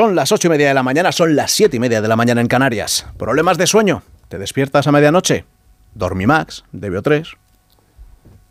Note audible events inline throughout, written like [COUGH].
Son las ocho y media de la mañana, son las siete y media de la mañana en Canarias. ¿Problemas de sueño? ¿Te despiertas a medianoche? Dormimax, de Bio3.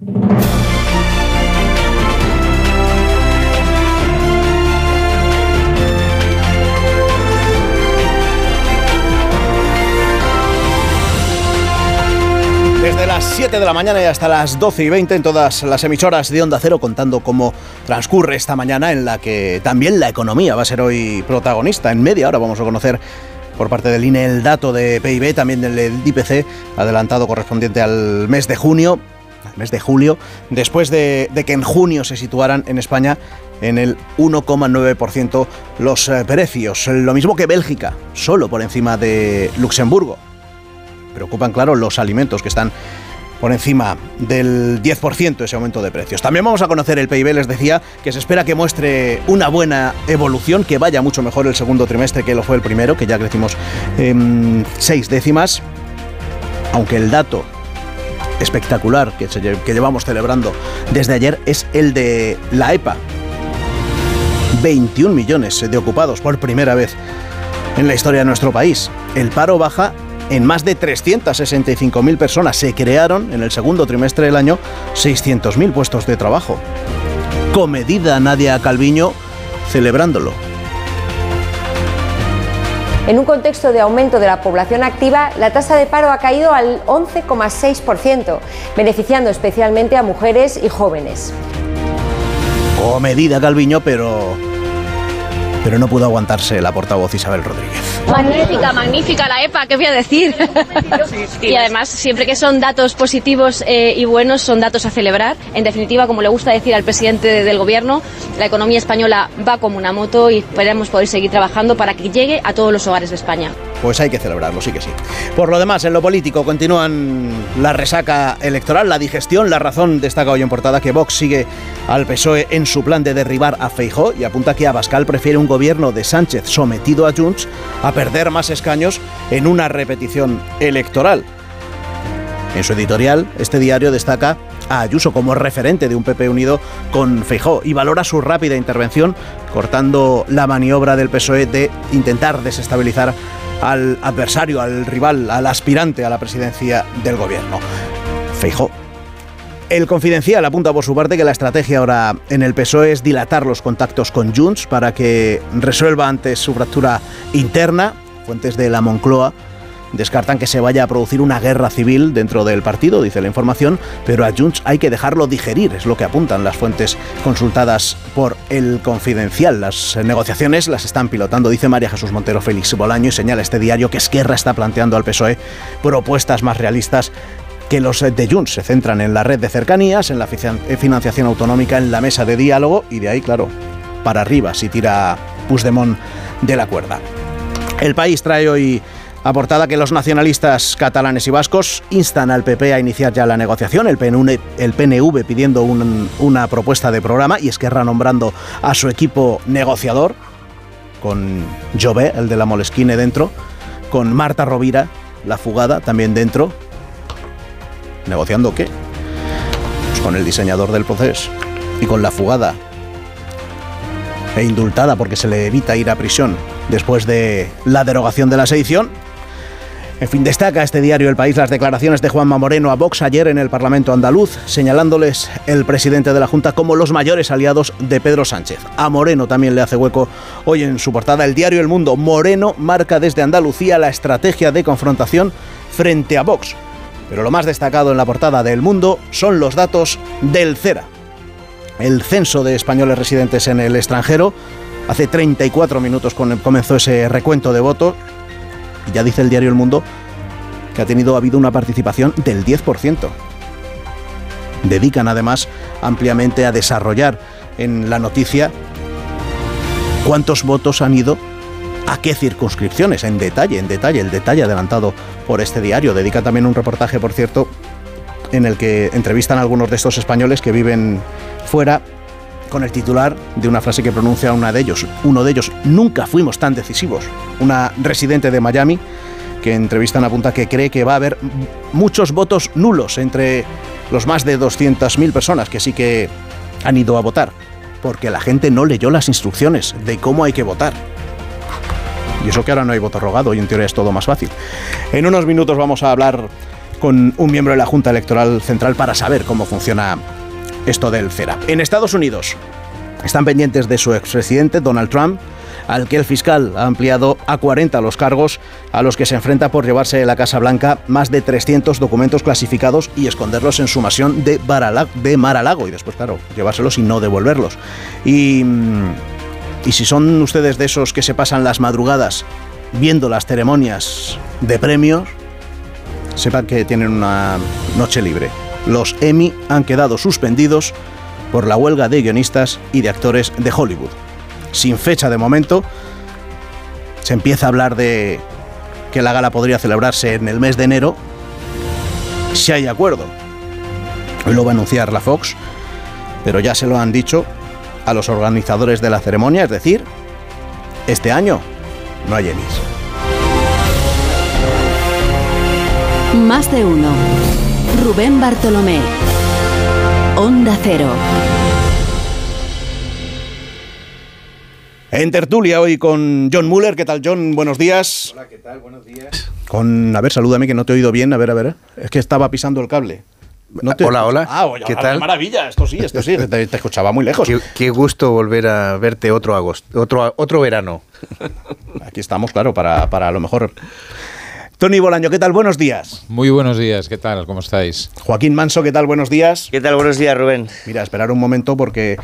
Desde las 7 de la mañana y hasta las 12 y 20 en todas las emisoras de Onda Cero contando cómo transcurre esta mañana en la que también la economía va a ser hoy protagonista. En media hora vamos a conocer por parte del INE el dato de PIB, también del IPC adelantado correspondiente al mes de junio mes de julio, después de, que en junio se situaran en España en el 1,9% los eh, precios. Lo mismo que Bélgica, solo por encima de Luxemburgo. Preocupan, claro, los alimentos que están por encima del 10% ese aumento de precios. También vamos a conocer el PIB, les decía, que se espera que muestre una buena evolución, que vaya mucho mejor el segundo trimestre que lo fue el primero, que ya crecimos en seis décimas, aunque el dato espectacular que, llevamos celebrando desde ayer es el de la EPA. 21 millones de ocupados por primera vez en la historia de nuestro país. El paro baja en más de 365.000 personas. Se crearon en el segundo trimestre del año 600.000 puestos de trabajo. Comedida Nadia Calviño celebrándolo. En un contexto de aumento de la población activa, la tasa de paro ha caído al 11,6%, beneficiando especialmente a mujeres y jóvenes. O medida Calviño, pero pero no pudo aguantarse la portavoz Isabel Rodríguez. Magnífica, magnífica la EPA, ¿qué voy a decir? y además, siempre que son datos positivos eh, y buenos, son datos a celebrar. En definitiva, como le gusta decir al presidente del Gobierno, la economía española va como una moto y esperemos poder seguir trabajando para que llegue a todos los hogares de España. Pues hay que celebrarlo, sí que sí. Por lo demás, en lo político continúan la resaca electoral, la digestión. La razón destaca hoy en portada que Vox sigue al PSOE en su plan de derribar a Feijó y apunta que Abascal prefiere un gobierno de Sánchez sometido a Junts a perder más escaños en una repetición electoral. En su editorial, este diario destaca a Ayuso como referente de un PP unido con Feijó y valora su rápida intervención cortando la maniobra del PSOE de intentar desestabilizar al adversario, al rival, al aspirante a la presidencia del gobierno. Feijó. El Confidencial apunta por su parte que la estrategia ahora en el PSOE es dilatar los contactos con Junts para que resuelva antes su fractura interna. Fuentes de la Moncloa Descartan que se vaya a producir una guerra civil dentro del partido, dice la información, pero a Junts hay que dejarlo digerir, es lo que apuntan las fuentes consultadas por el Confidencial. Las negociaciones las están pilotando, dice María Jesús Montero Félix Bolaño, y señala este diario que Esquerra está planteando al PSOE propuestas más realistas que los de Junts se centran en la red de cercanías, en la financiación autonómica, en la mesa de diálogo y de ahí, claro, para arriba si tira Puigdemont de la cuerda. El país trae hoy Aportada que los nacionalistas catalanes y vascos instan al PP a iniciar ya la negociación, el PNV, pidiendo una propuesta de programa y Esquerra nombrando a su equipo negociador, con Jové, el de la Molesquine dentro, con Marta Rovira, la fugada, también dentro. ¿Negociando qué? Pues con el diseñador del proceso y con la fugada e indultada porque se le evita ir a prisión después de la derogación de la sedición en fin, destaca este diario El País las declaraciones de Juanma Moreno a Vox ayer en el Parlamento andaluz, señalándoles el presidente de la Junta como los mayores aliados de Pedro Sánchez. A Moreno también le hace hueco hoy en su portada el diario El Mundo. Moreno marca desde Andalucía la estrategia de confrontación frente a Vox. Pero lo más destacado en la portada de El Mundo son los datos del CERA. El censo de españoles residentes en el extranjero. Hace 34 minutos comenzó ese recuento de votos ya dice el diario El Mundo que ha tenido ha habido una participación del 10%. Dedican además ampliamente a desarrollar en la noticia cuántos votos han ido a qué circunscripciones, en detalle, en detalle, el detalle adelantado por este diario. Dedica también un reportaje, por cierto, en el que entrevistan a algunos de estos españoles que viven fuera con el titular de una frase que pronuncia una de ellos, uno de ellos, nunca fuimos tan decisivos. Una residente de Miami que entrevistan apunta que cree que va a haber muchos votos nulos entre los más de 200.000 personas que sí que han ido a votar, porque la gente no leyó las instrucciones de cómo hay que votar. Y eso que ahora no hay voto rogado y en teoría es todo más fácil. En unos minutos vamos a hablar con un miembro de la Junta Electoral Central para saber cómo funciona esto del CERA. En Estados Unidos están pendientes de su expresidente Donald Trump, al que el fiscal ha ampliado a 40 los cargos a los que se enfrenta por llevarse de la Casa Blanca más de 300 documentos clasificados y esconderlos en su mansión de, de Mar-a-Lago y después, claro, llevárselos y no devolverlos. Y, y si son ustedes de esos que se pasan las madrugadas viendo las ceremonias de premios, sepan que tienen una noche libre. Los Emmy han quedado suspendidos por la huelga de guionistas y de actores de Hollywood sin fecha de momento. Se empieza a hablar de que la gala podría celebrarse en el mes de enero, si hay acuerdo. Lo va a anunciar la Fox, pero ya se lo han dicho a los organizadores de la ceremonia, es decir, este año no hay Emmys. Más de uno. Rubén Bartolomé. Onda Cero. En tertulia hoy con John Muller. ¿Qué tal, John? Buenos días. Hola, ¿qué tal? Buenos días. Con, a ver, salúdame que no te he oído bien. A ver, a ver. Es que estaba pisando el cable. Hola, hola. Ah, oye, ¿Qué tal? maravilla, esto sí, esto sí, [LAUGHS] te, escuchaba muy lejos. Qué, gusto volver a verte otro agosto, otro, otro verano. Aquí estamos, claro, para, para a lo mejor Tony Bolaño, ¿qué tal? Buenos días. Muy buenos días, ¿qué tal? ¿Cómo estáis? Joaquín Manso, ¿qué tal? Buenos días. ¿Qué tal? Buenos días, Rubén. Mira, esperar un momento porque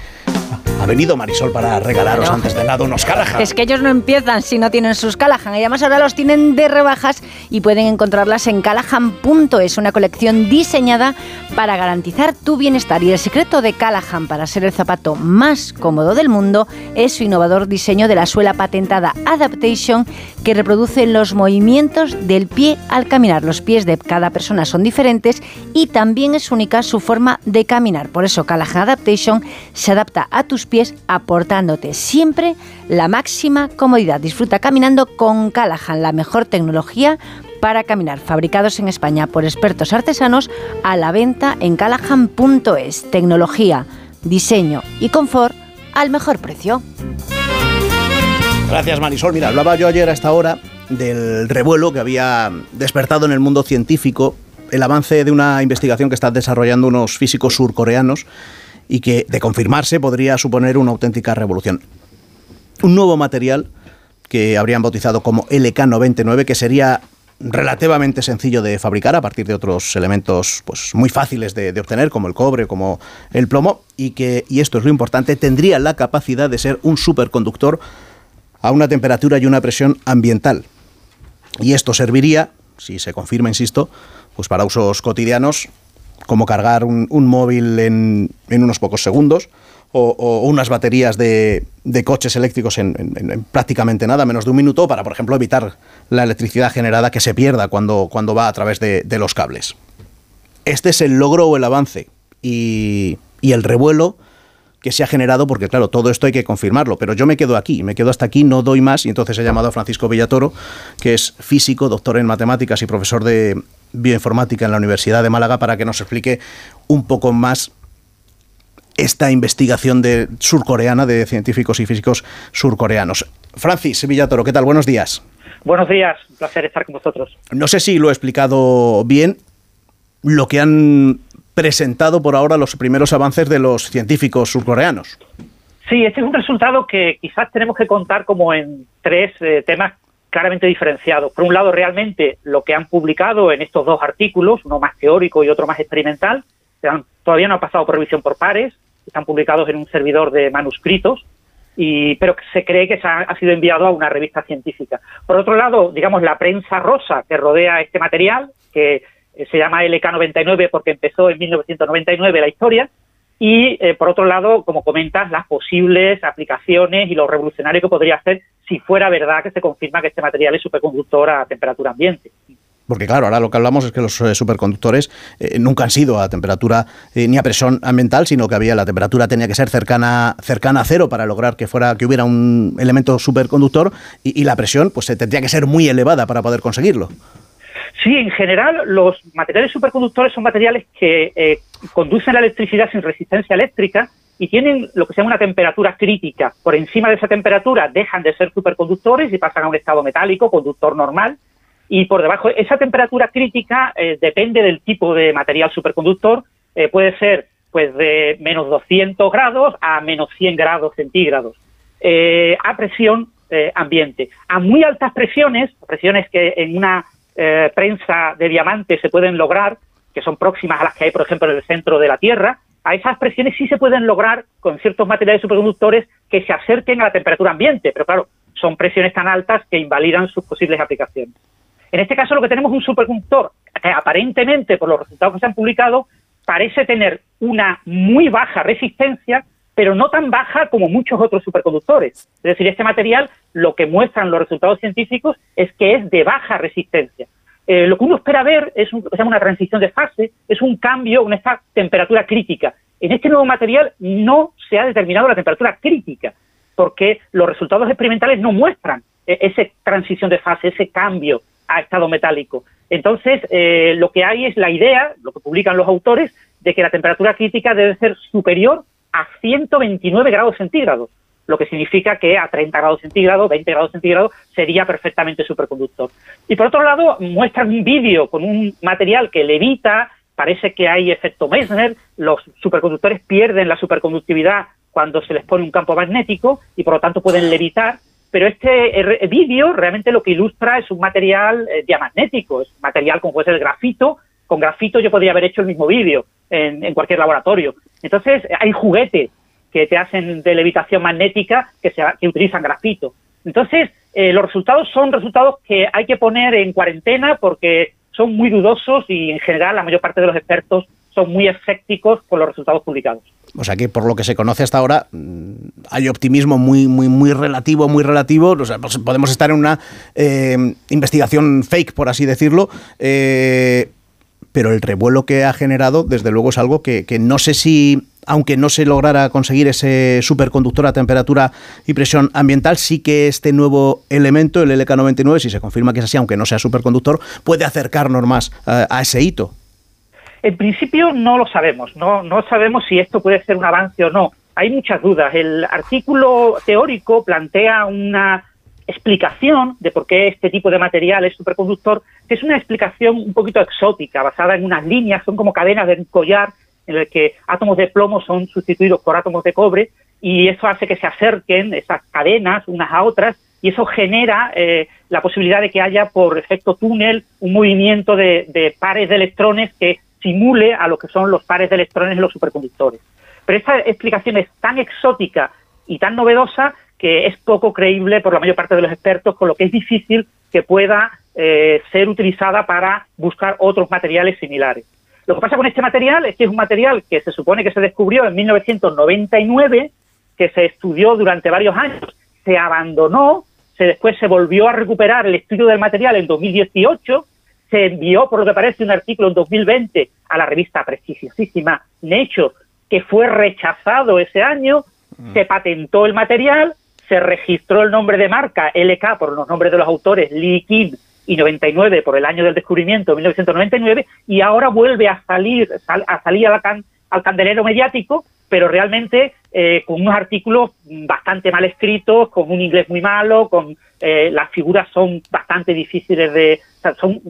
ha venido Marisol para regalaros antes de nada unos Callahan. Es que ellos no empiezan si no tienen sus Callahan. Y además ahora los tienen de rebajas y pueden encontrarlas en callahan.es, una colección diseñada para garantizar tu bienestar. Y el secreto de Callahan para ser el zapato más cómodo del mundo es su innovador diseño de la suela patentada Adaptation que reproduce los movimientos del pie al caminar. Los pies de cada persona son diferentes y también es única su forma de caminar. Por eso Callahan Adaptation se adapta a tus pies aportándote siempre la máxima comodidad. Disfruta caminando con Callahan, la mejor tecnología para caminar, fabricados en España por expertos artesanos a la venta en callahan.es. Tecnología, diseño y confort al mejor precio. Gracias Marisol. Mira, hablaba yo ayer a esta hora del revuelo que había despertado en el mundo científico el avance de una investigación que están desarrollando unos físicos surcoreanos y que, de confirmarse, podría suponer una auténtica revolución. Un nuevo material que habrían bautizado como LK99, que sería relativamente sencillo de fabricar a partir de otros elementos pues, muy fáciles de, obtener, como el cobre, como el plomo, y que, y esto es lo importante, tendría la capacidad de ser un superconductor a una temperatura y una presión ambiental. Y esto serviría, si se confirma, insisto, pues para usos cotidianos como cargar un, móvil en, unos pocos segundos o, unas baterías de, coches eléctricos en, prácticamente nada, menos de un minuto, para, por ejemplo, evitar la electricidad generada que se pierda cuando, cuando va a través de, los cables. Este es el logro o el avance y, y el revuelo que se ha generado, porque claro, todo esto hay que confirmarlo, pero yo me quedo aquí, me quedo hasta aquí, no doy más, y entonces he llamado a Francisco Villatoro, que es físico, doctor en matemáticas y profesor de, bioinformática en la Universidad de Málaga para que nos explique un poco más esta investigación de surcoreana de científicos y físicos surcoreanos. Francis Villatoro, ¿qué tal? Buenos días. Buenos días, un placer estar con vosotros. No sé si lo he explicado bien, lo que han presentado por ahora los primeros avances de los científicos surcoreanos. Sí, este es un resultado que quizás tenemos que contar como en tres eh, temas claramente diferenciados. Por un lado, realmente lo que han publicado en estos dos artículos, uno más teórico y otro más experimental, todavía no ha pasado por revisión por pares, están publicados en un servidor de manuscritos, y, pero se cree que se ha, sido enviado a una revista científica. Por otro lado, digamos, la prensa rosa que rodea este material, que se llama LK99 porque empezó en 1999 la historia, y, eh, por otro lado, como comentas, las posibles aplicaciones y lo revolucionario que podría hacer si fuera verdad que se confirma que este material es superconductor a temperatura ambiente. Porque claro, ahora lo que hablamos es que los eh, superconductores eh, nunca han sido a temperatura ni a presión ambiental, sino que había la temperatura tenía que ser cercana cercana a cero para lograr que fuera que hubiera un elemento superconductor y, y la presión pues tendría que ser muy elevada para poder conseguirlo. Sí, en general los materiales superconductores son materiales que eh, conducen la electricidad sin resistencia eléctrica y tienen lo que se llama una temperatura crítica. Por encima de esa temperatura dejan de ser superconductores y pasan a un estado metálico, conductor normal, y por debajo esa temperatura crítica eh, depende del tipo de material superconductor, eh, puede ser pues de menos 200 grados a menos 100 grados centígrados, a presión ambiente. A muy altas presiones, presiones que en una eh, prensa de diamantes se pueden lograr, que son próximas a las que hay, por ejemplo, en el centro de la Tierra, a esas presiones sí se pueden lograr con ciertos materiales superconductores que se acerquen a la temperatura ambiente, pero claro, son presiones tan altas que invalidan sus posibles aplicaciones. En este caso lo que tenemos es un superconductor que aparentemente, por los resultados que se han publicado, parece tener una muy baja resistencia, pero no tan baja como muchos otros superconductores. Es decir, este material lo que muestran los resultados científicos es que es de baja resistencia. Eh, lo que uno espera ver es una transición de fase, es un cambio, una esta temperatura crítica. En este nuevo material no se ha determinado la temperatura crítica, porque los resultados experimentales no muestran eh, esa transición de fase, ese cambio a estado metálico. Entonces, eh, lo que hay es la idea, lo que publican los autores, de que la temperatura crítica debe ser superior a 129 grados centígrados lo que significa que a 30 grados centígrados, 20 grados centígrados, sería perfectamente superconductor. Y por otro lado, muestran un vídeo con un material que levita, parece que hay efecto Meissner, los superconductores pierden la superconductividad cuando se les pone un campo magnético y por lo tanto pueden levitar, pero este vídeo realmente lo que ilustra es un material eh, diamagnético, es un material como puede ser el grafito, con grafito yo podría haber hecho el mismo vídeo en, cualquier laboratorio. Entonces hay juguete que te hacen de levitación magnética que, se, utilizan grafito. Entonces, eh, los resultados son resultados que hay que poner en cuarentena porque son muy dudosos y en general la mayor parte de los expertos son muy escépticos con los resultados publicados. O sea que por lo que se conoce hasta ahora mm, hay optimismo muy muy muy relativo, muy relativo. O sea, pues podemos estar en una eh, investigación fake, por así decirlo. Eh, pero el revuelo que ha generado, desde luego, es algo que, que no sé si aunque no se lograra conseguir ese superconductor a temperatura y presión ambiental, sí que este nuevo elemento, el LK99, si se confirma que es así, aunque no sea superconductor, puede acercarnos más eh, a, ese hito. En principio no lo sabemos, no, no sabemos si esto puede ser un avance o no. Hay muchas dudas. El artículo teórico plantea una explicación de por qué este tipo de material es superconductor, que es una explicación un poquito exótica, basada en unas líneas, son como cadenas de collar en el que átomos de plomo son sustituidos por átomos de cobre y eso hace que se acerquen esas cadenas unas a otras y eso genera eh, la posibilidad de que haya por efecto túnel un movimiento de, pares de electrones que simule a lo que son los pares de electrones en los superconductores. Pero esta explicación es tan exótica y tan novedosa que es poco creíble por la mayor parte de los expertos, con lo que es difícil que pueda eh, ser utilizada para buscar otros materiales similares. Lo que pasa con este material es que es un material que se supone que se descubrió en 1999, que se estudió durante varios años, se abandonó, se después se volvió a recuperar el estudio del material en 2018, se envió, por lo que parece, un artículo en 2020 a la revista prestigiosísima Nature, que fue rechazado ese año, mm. se patentó el material, se registró el nombre de marca LK por los nombres de los autores Lee Kim y 99 por el año del descubrimiento, 1999, y ahora vuelve a salir, a salir al candelero mediático, pero realmente eh, con unos artículos bastante mal escritos, con un inglés muy malo, con eh, las figuras son bastante difíciles de... son,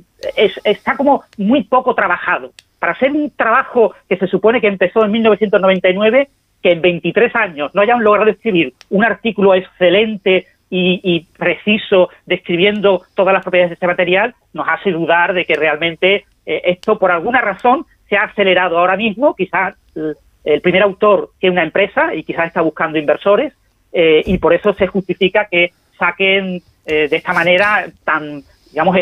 está como muy poco trabajado. Para hacer un trabajo que se supone que empezó en 1999, que en 23 años no hayan logrado escribir un artículo excelente y, preciso describiendo todas las propiedades de este material, nos hace dudar de que realmente eh, esto por alguna razón se ha acelerado ahora mismo, quizás el, primer autor que una empresa y quizás está buscando inversores eh, y por eso se justifica que saquen eh, de esta manera tan digamos,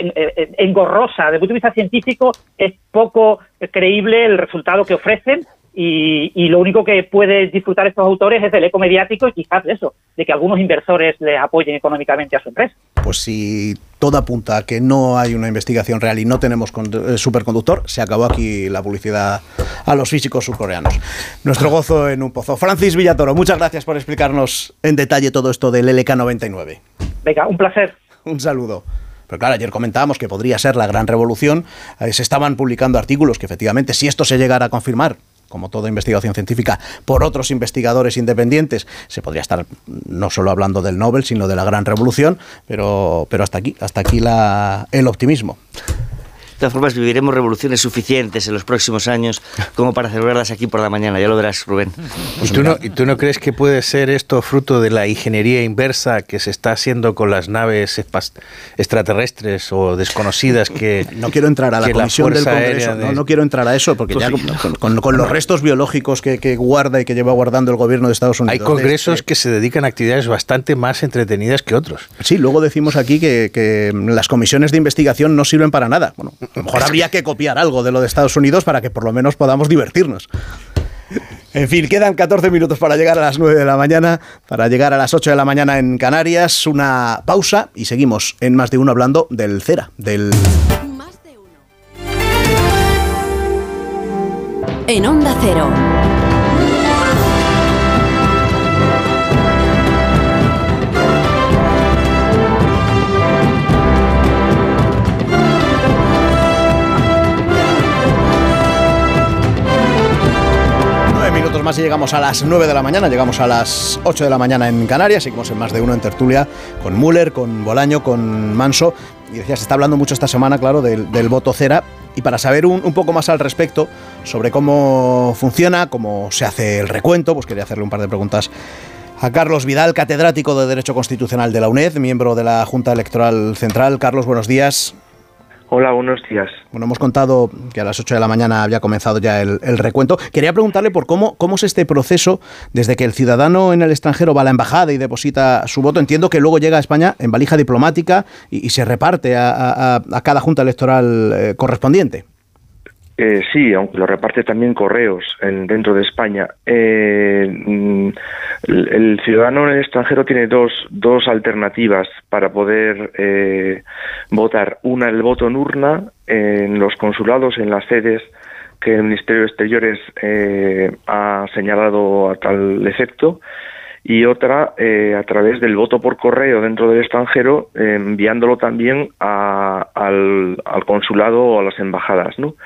engorrosa. Desde el punto de vista científico es poco creíble el resultado que ofrecen Y, lo único que puede disfrutar estos autores es del eco mediático y quizás de eso, de que algunos inversores les apoyen económicamente a su empresa. Pues si todo apunta a que no hay una investigación real y no tenemos eh, superconductor, se acabó aquí la publicidad a los físicos surcoreanos. Nuestro gozo en un pozo. Francis Villatoro, muchas gracias por explicarnos en detalle todo esto del LK99. Venga, un placer. Un saludo. Pero claro, ayer comentábamos que podría ser la gran revolución. Eh, se estaban publicando artículos que efectivamente, si esto se llegara a confirmar, como toda investigación científica, por otros investigadores independientes, se podría estar no solo hablando del Nobel, sino de la gran revolución, pero, pero hasta aquí, hasta aquí la, el optimismo todas formas, viviremos revoluciones suficientes en los próximos años como para celebrarlas aquí por la mañana. Ya lo verás, Rubén. ¿Y tú, no, ¿Y tú no crees que puede ser esto fruto de la ingeniería inversa que se está haciendo con las naves extraterrestres o desconocidas que... [LAUGHS] No quiero entrar a la comisión del Congreso, no, quiero entrar a eso, porque pues ya con, los restos biológicos que, guarda y que lleva guardando el gobierno de Estados Unidos... Hay congresos este que se dedican a actividades bastante más entretenidas que otros. Sí, luego decimos aquí que, que las comisiones de investigación no sirven para nada. Bueno, a lo mejor habría que copiar algo de lo de Estados Unidos para que por lo menos podamos divertirnos. En fin, quedan 14 minutos para llegar a las 9 de la mañana, para llegar a las 8 de la mañana en Canarias. Una pausa y seguimos en más de uno hablando del CERA, del... En Onda Cero. Y llegamos a las 9 de la mañana, llegamos a las 8 de la mañana en Canarias, seguimos en más de uno en tertulia con Müller, con Bolaño, con Manso. Y decía, se está hablando mucho esta semana, claro, del, voto cera. Y para saber un, un, poco más al respecto sobre cómo funciona, cómo se hace el recuento, pues quería hacerle un par de preguntas a Carlos Vidal, catedrático de Derecho Constitucional de la UNED, miembro de la Junta Electoral Central. Carlos, buenos días. Hola, buenos días. Bueno, hemos contado que a las 8 de la mañana había comenzado ya el, recuento. Quería preguntarle por cómo, cómo es este proceso desde que el ciudadano en el extranjero va a la embajada y deposita su voto. Entiendo que luego llega a España en valija diplomática y, se reparte a, cada junta electoral eh, correspondiente. Eh, sí, aunque lo reparte también correos en, dentro de España. Eh, mm, el, ciudadano en el extranjero tiene dos, dos alternativas para poder eh, votar. Una, el voto en urna en los consulados, en las sedes que el Ministerio de Exteriores ha señalado a tal efecto y otra a través del voto por correo dentro del extranjero, enviándolo también al, al, consulado o a las embajadas, ¿no?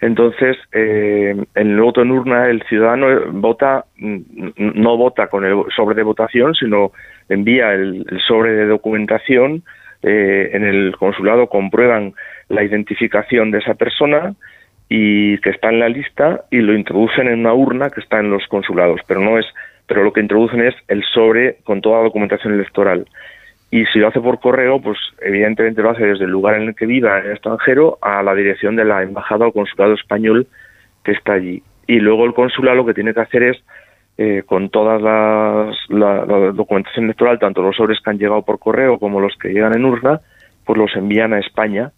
Entonces, eh, en el voto en urna, el ciudadano vota, no vota con el sobre de votación, sino envía el, sobre de documentación. Eh, en el consulado comprueban la identificación de esa persona y que está en la lista y lo introducen en una urna que está en los consulados, pero no es, pero lo que introducen es el sobre con toda la documentación electoral. Y si lo hace por correo, pues evidentemente lo hace desde el lugar en el que viva en el extranjero a la dirección de la embajada o consulado español que está allí. Y luego el consulado lo que tiene que hacer es, eh, con toda la, documentación electoral, tanto los sobres que han llegado por correo como los que llegan en urna, pues los envían a España.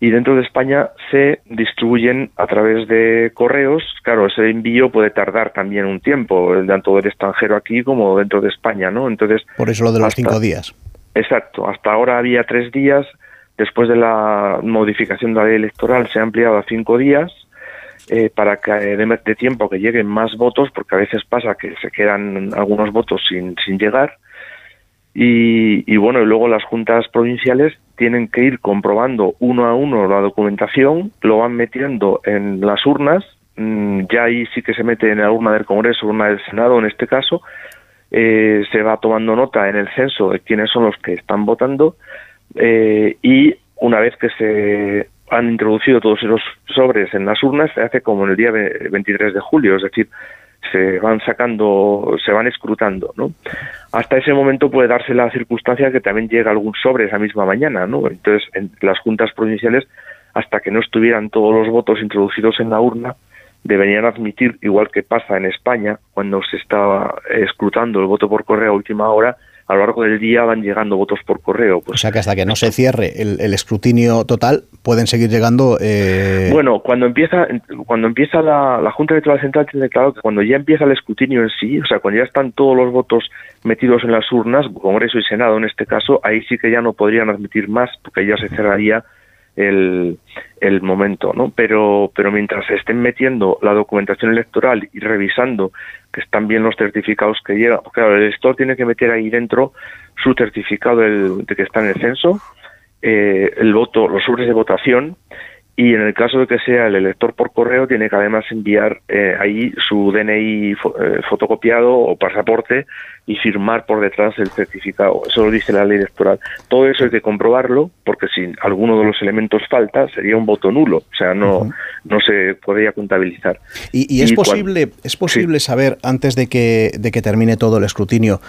Y dentro de España se distribuyen a través de correos. Claro, ese envío puede tardar también un tiempo, tanto del extranjero aquí como dentro de España, ¿no? Entonces. Por eso lo de los cinco días. Exacto, hasta ahora había tres días, después de la modificación de la ley electoral se ha ampliado a cinco días eh, para que eh, de, tiempo que lleguen más votos, porque a veces pasa que se quedan algunos votos sin, sin llegar. Y, y bueno, y luego las juntas provinciales tienen que ir comprobando uno a uno la documentación, lo van metiendo en las urnas, mm, ya ahí sí que se mete en la urna del Congreso, urna del Senado en este caso, eh, se va tomando nota en el censo de quiénes son los que están votando eh, y una vez que se han introducido todos esos sobres en las urnas, se hace como en el día 23 de julio, es decir, se van sacando, se van escrutando, ¿no? Hasta ese momento puede darse la circunstancia que también llega algún sobre esa misma mañana, ¿no? Entonces, en las juntas provinciales, hasta que no estuvieran todos los votos introducidos en la urna, deberían admitir, igual que pasa en España, cuando se estaba escrutando el voto por correo a última hora, a lo largo del día van llegando votos por correo. Pues, o sea que hasta que no se cierre el, escrutinio total pueden seguir llegando. Eh... Bueno, cuando empieza cuando empieza la, la Junta Electoral Central tiene claro que cuando ya empieza el escrutinio en sí, o sea, cuando ya están todos los votos metidos en las urnas, Congreso y Senado en este caso, ahí sí que ya no podrían admitir más porque ya se cerraría el, el momento, ¿no? Pero, pero mientras estén metiendo la documentación electoral y revisando que están bien los certificados que llegan, claro, el elector tiene que meter ahí dentro su certificado de que está en el censo, eh, el voto, los sobres de votación y en el caso de que sea el elector por correo tiene que además enviar eh, ahí su DNI eh, fotocopiado o pasaporte y firmar por detrás el certificado. Eso lo dice la ley electoral. Todo eso hay que comprobarlo porque si alguno de los elementos falta sería un voto nulo, o sea, no, no se podría contabilizar. ¿Y, es posible, es posible saber antes de que, de que termine todo el escrutinio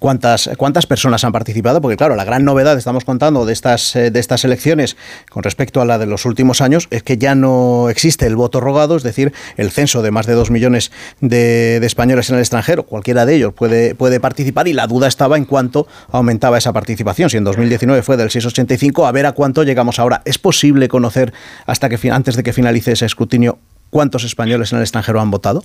cuántas, cuántas personas han participado? Porque claro, la gran novedad, estamos contando, de estas, eh, de estas elecciones con respecto a la de los últimos años, es que ya no existe el voto rogado, es decir, el censo de más de dos millones de, españoles en el extranjero. Cualquiera de ellos puede, puede participar y la duda estaba en cuánto aumentaba esa participación. Si en 2019 fue del 6,85, a ver a cuánto llegamos ahora. ¿Es posible conocer hasta que antes de que finalice ese escrutinio cuántos españoles en el extranjero han votado?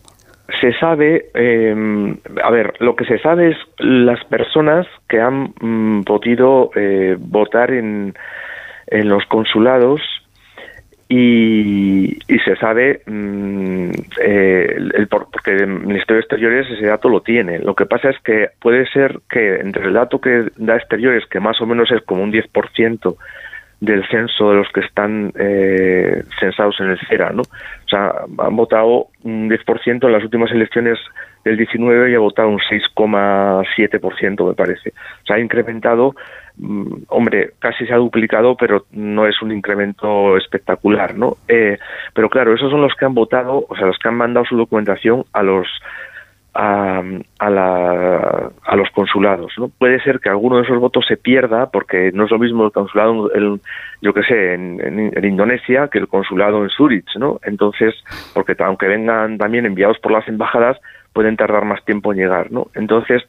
se sabe, eh, a ver, lo que se sabe es las personas que han mm, podido eh, votar en, en los consulados y, se sabe mm, eh, el, porque el Ministerio de Exteriores ese dato lo tiene. Lo que pasa es que puede ser que entre el dato que da Exteriores, que más o menos es como un 10% del censo de los que están eh, censados en el CERA, ¿no? O sea, han votado un 10% en las últimas elecciones del 19 y ha votado un 6,7%, me parece. O sea, ha incrementado Mm, hombre, casi se ha duplicado, pero no es un incremento espectacular, ¿no? Eh, pero claro, esos son los que han votado, o sea, los que han mandado su documentación a los a, a, la, a los consulados, ¿no? Puede ser que alguno de esos votos se pierda porque no es lo mismo el consulado, el, yo que sé, en, en, Indonesia que el consulado en Zurich, ¿no? Entonces, porque aunque vengan también enviados por las embajadas, pueden tardar más tiempo en llegar, ¿no? Entonces,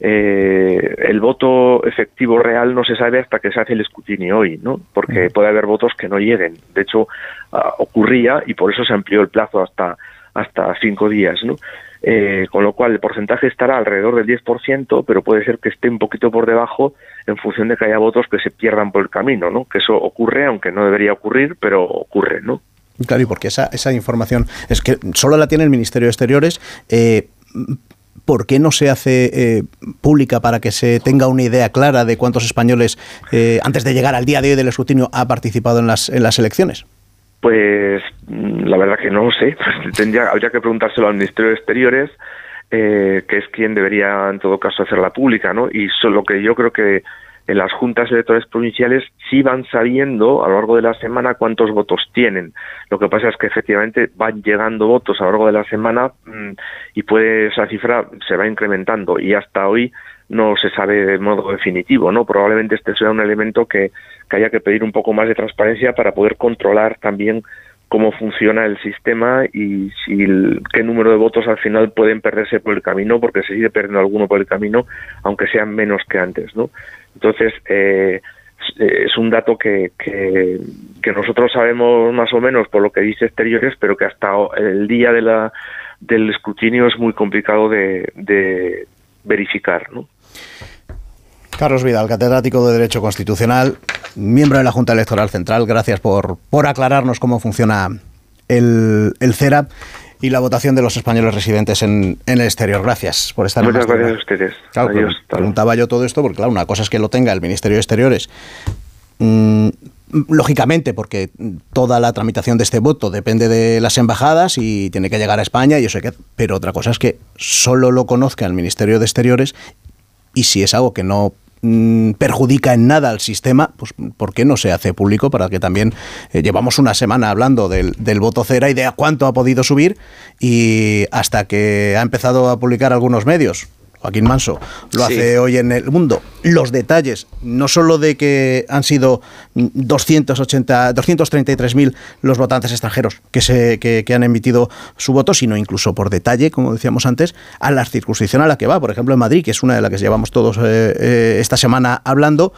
eh, el voto efectivo real no se sabe hasta que se hace el escrutinio hoy, ¿no? Porque puede haber votos que no lleguen. De hecho, ah, ocurría y por eso se amplió el plazo hasta hasta cinco días, ¿no? Eh, con lo cual el porcentaje estará alrededor del 10%, pero puede ser que esté un poquito por debajo en función de que haya votos que se pierdan por el camino, ¿no? Que eso ocurre, aunque no debería ocurrir, pero ocurre, ¿no? Claro, y porque esa, esa información es que solo la tiene el Ministerio de Exteriores. Eh, ¿por qué no se hace eh, pública para que se tenga una idea clara de cuántos españoles, eh, antes de llegar al día de hoy del escrutinio, ha participado en las, en las elecciones? Pues mm, la verdad que no lo sé. [LAUGHS] Habría que preguntárselo al Ministerio de Exteriores, eh, que es quien debería en todo caso hacerla pública, ¿no? Y solo que yo creo que en las juntas electorales provinciales sí van sabiendo a lo largo de la semana cuántos votos tienen. Lo que pasa es que efectivamente van llegando votos a lo largo de la semana mm, y puede esa cifra se va incrementando y hasta hoy no se sabe de modo definitivo, ¿no? Probablemente este sea un elemento que, que haya que pedir un poco más de transparencia para poder controlar también cómo funciona el sistema y si qué número de votos al final pueden perderse por el camino, porque se sigue perdiendo alguno por el camino, aunque sean menos que antes, ¿no? Entonces, eh, es un dato que, que, nosotros sabemos más o menos por lo que dice exteriores, pero que hasta el día de la, del escrutinio es muy complicado de, verificar. ¿no? Carlos Vidal, catedrático de Derecho Constitucional, miembro de la Junta Electoral Central, gracias por, por aclararnos cómo funciona el, el CERA y la votación de los españoles residentes en, el exterior. Gracias por estar Muchas gracias a ustedes. Claro, preguntaba yo todo esto porque, claro, una cosa es que lo tenga el Ministerio de Exteriores. Mm, lógicamente, porque toda la tramitación de este voto depende de las embajadas y tiene que llegar a España, y eso que, pero otra cosa es que solo lo conozca el Ministerio de Exteriores y si es algo que no Mm, perjudica en nada al sistema, pues ¿por qué no se hace público para que también eh, llevamos una semana hablando del, voto cera y de cuánto ha podido subir y hasta que ha empezado a publicar algunos medios Joaquín Manso lo hace hoy en el mundo, los detalles, no solo de que han sido 280, 233.000 los votantes extranjeros que, se, que, han emitido su voto, sino incluso por detalle, como decíamos antes, a la circunscripción a la que va. Por ejemplo, en Madrid, que es una de las que llevamos todos eh, eh, esta semana hablando,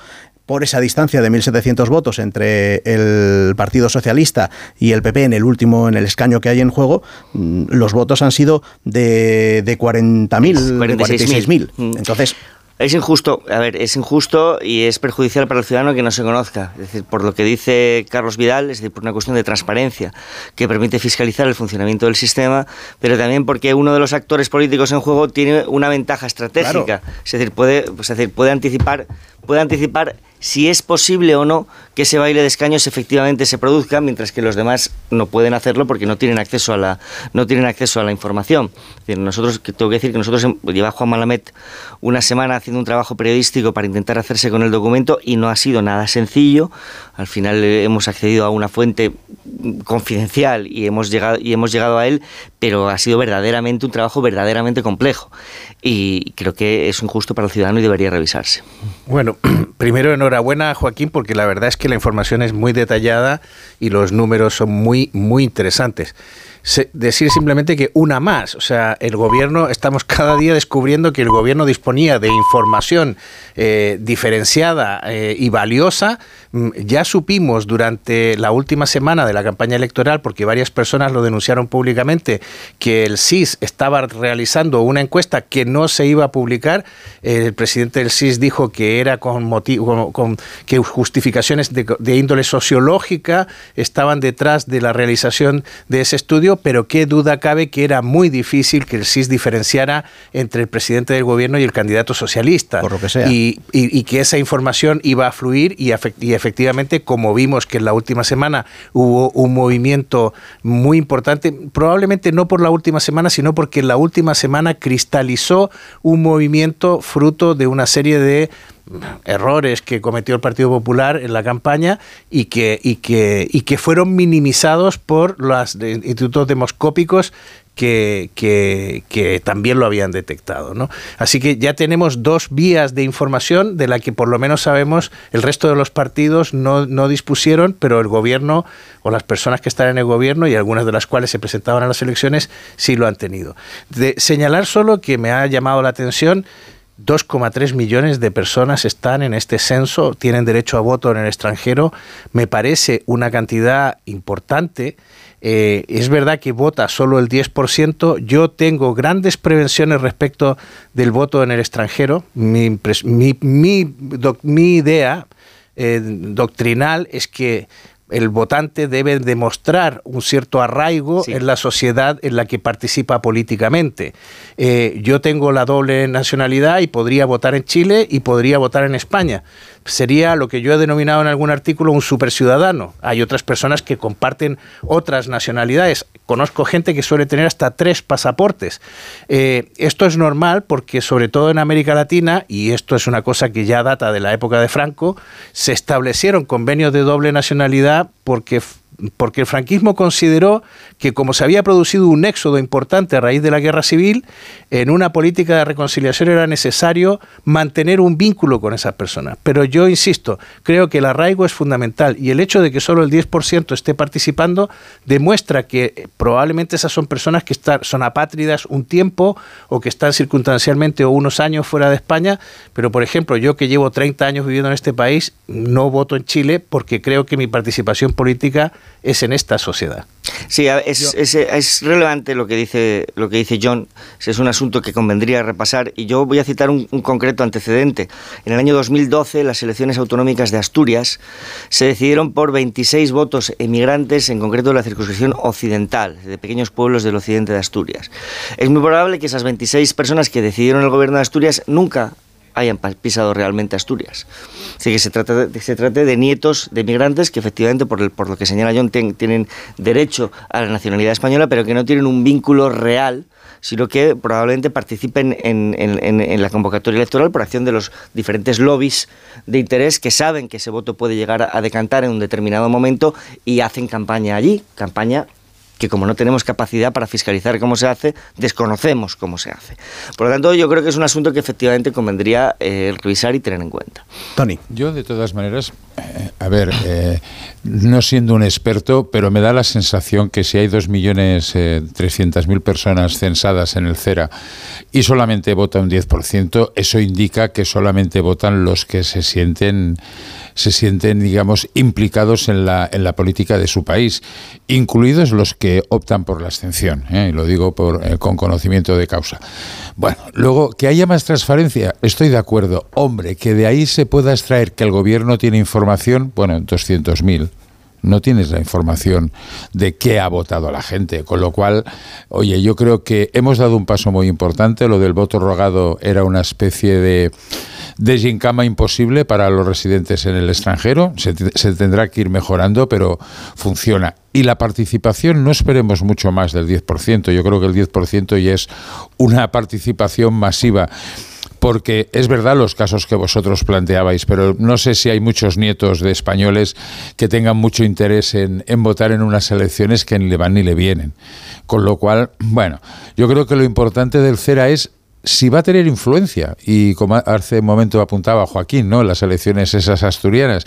por esa distancia de 1.700 votos entre el Partido Socialista y el PP en el último, en el escaño que hay en juego, mm, los votos han sido de, de 40.000, 46.000. Mm. Entonces, es injusto, a ver, es injusto y es perjudicial para el ciudadano que no se conozca. Es decir, por lo que dice Carlos Vidal, es decir, por una cuestión de transparencia que permite fiscalizar el funcionamiento del sistema, pero también porque uno de los actores políticos en juego tiene una ventaja estratégica. Es decir, puede, pues, es decir, puede anticipar, puede anticipar si es posible o no que ese baile de escaños efectivamente se produzca, mientras que los demás no pueden hacerlo porque no tienen acceso a la, no tienen acceso a la información. nosotros, tengo que decir que nosotros lleva Juan Malamet una semana haciendo un trabajo periodístico para intentar hacerse con el documento y no ha sido nada sencillo. Al final eh, hemos accedido a una fuente confidencial y hemos llegado y hemos llegado a él, pero ha sido verdaderamente un trabajo verdaderamente complejo y creo que es injusto para el ciudadano y debería revisarse. Bueno, [CLEARS THROAT] primero enhorabuena Joaquín porque la verdad es que la información es muy detallada y los números son muy muy interesantes decir simplemente que una más. O sea, el gobierno, estamos cada día descubriendo que el gobierno disponía de información eh, diferenciada eh, y valiosa. Mm, ya supimos durante la última semana de la campaña electoral, porque varias personas lo denunciaron públicamente, que el SIS estaba realizando una encuesta que no se iba a publicar. el presidente del SIS dijo que era con, motivo, con, que justificaciones de índole sociológica estaban detrás de la realización de ese estudio pero qué duda cabe que era muy difícil que el SIS diferenciara entre el presidente del gobierno y el candidato socialista. Por lo que sea. Y, que esa información iba a fluir y, y, efectivamente, como vimos que en la última semana hubo un movimiento muy importante, probablemente no por la última semana, sino porque en la última semana cristalizó un movimiento fruto de una serie de errores que cometió el Partido Popular en la campaña y que, y que, y que fueron minimizados por los institutos demoscópicos que, que, también lo habían detectado. ¿no? Así que ya tenemos dos vías de información de la que por lo menos sabemos el resto de los partidos no, no dispusieron, pero el gobierno o las personas que están en el gobierno y algunas de las cuales se presentaban a las elecciones sí lo han tenido. De señalar solo que me ha llamado la atención 2,3 millones de personas están en este censo, tienen derecho a voto en el extranjero. Me parece una cantidad importante. Eh, es verdad que vota solo el 10%. Yo tengo grandes prevenciones respecto del voto en el extranjero. Mi, idea eh, doctrinal es que el votante debe demostrar un cierto arraigo en la sociedad en la que participa políticamente. Eh, yo tengo la doble nacionalidad y podría votar en Chile y podría votar en España sería lo que yo he denominado en algún artículo un superciudadano. Hay otras personas que comparten otras nacionalidades. Conozco gente que suele tener hasta tres pasaportes. Eh, esto es normal porque sobre todo en América Latina, y esto es una cosa que ya data de la época de Franco, se establecieron convenios de doble nacionalidad porque porque el franquismo consideró que como se había producido un éxodo importante a raíz de la guerra civil, en una política de reconciliación era necesario mantener un vínculo con esas personas. Pero yo insisto, creo que el arraigo es fundamental y el hecho de que solo el 10% esté participando demuestra que probablemente esas son personas que están, son apátridas un tiempo o que están circunstancialmente o unos años fuera de España, pero por ejemplo yo que llevo 30 años viviendo en este país no voto en Chile porque creo que mi participación política es en esta sociedad. Sí, es, es, relevante lo que dice lo que dice John. Es un asunto que convendría repasar y yo voy a citar un, concreto antecedente. En el año 2012, las elecciones autonómicas de Asturias se decidieron por 26 votos emigrantes, en concreto de la circunscripción occidental, de pequeños pueblos del occidente de Asturias. Es muy probable que esas 26 personas que decidieron el gobierno de Asturias nunca hayan pisado realmente Asturias. Así que se trata de, se trate de nietos de migrantes que efectivamente, por, por lo que señala John, tienen derecho a la nacionalidad española, pero que no tienen un vínculo real sino que probablemente participen en, en, la convocatoria electoral por acción de los diferentes lobbies de interés que saben que ese voto puede llegar a decantar en un determinado momento y hacen campaña allí, campaña que como no tenemos capacidad para fiscalizar cómo se hace, desconocemos cómo se hace. Por lo tanto, yo creo que es un asunto que efectivamente convendría eh, revisar y tener en cuenta. Tony. Yo, de todas maneras, eh, a ver, eh, no siendo un experto, pero me da la sensación que si hay 2.300.000 personas censadas en el CERA y solamente vota un 10%, eso indica que solamente votan los que se sienten se sienten, digamos, implicados en la, en la política de su país, incluidos los que optan por la abstención, ¿eh? y lo digo por, eh, con conocimiento de causa. Bueno, luego, que haya más transparencia, estoy de acuerdo. Hombre, que de ahí se pueda extraer que el gobierno tiene información, bueno, 200.000 no tienes la información de qué ha votado la gente. Con lo cual, oye, yo creo que hemos dado un paso muy importante. Lo del voto rogado era una especie de, de gincama imposible para los residentes en el extranjero. Se, se, tendrá que ir mejorando, pero funciona. Y la participación, no esperemos mucho más del 10%. Yo creo que el 10% ya es una participación masiva porque es verdad los casos que vosotros planteabais, pero no sé si hay muchos nietos de españoles que tengan mucho interés en, en, votar en unas elecciones que ni le van ni le vienen. Con lo cual, bueno, yo creo que lo importante del CERA es si va a tener influencia, y como hace un momento apuntaba Joaquín, ¿no? Las elecciones esas asturianas.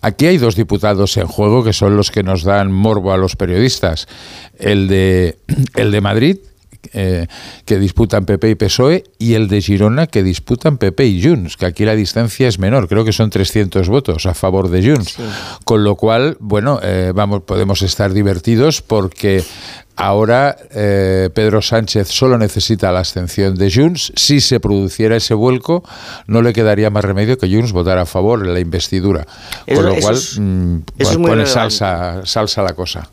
Aquí hay dos diputados en juego que son los que nos dan morbo a los periodistas. El de, [CLEARS THROAT] el de Madrid, eh, que disputan PP y PSOE y el de Girona que disputan PP y Junts, que aquí la distancia es menor, creo que son 300 votos a favor de Junts. Sí. Con lo cual, bueno, eh, vamos, podemos estar divertidos porque Ahora eh, Pedro Sánchez solo necesita la abstención de Junts. Si se produciera ese vuelco, no le quedaría más remedio que Junts votara a favor en la investidura. Con Eso- lo eso cual, es- mm, pues pone salsa, salsa la cosa.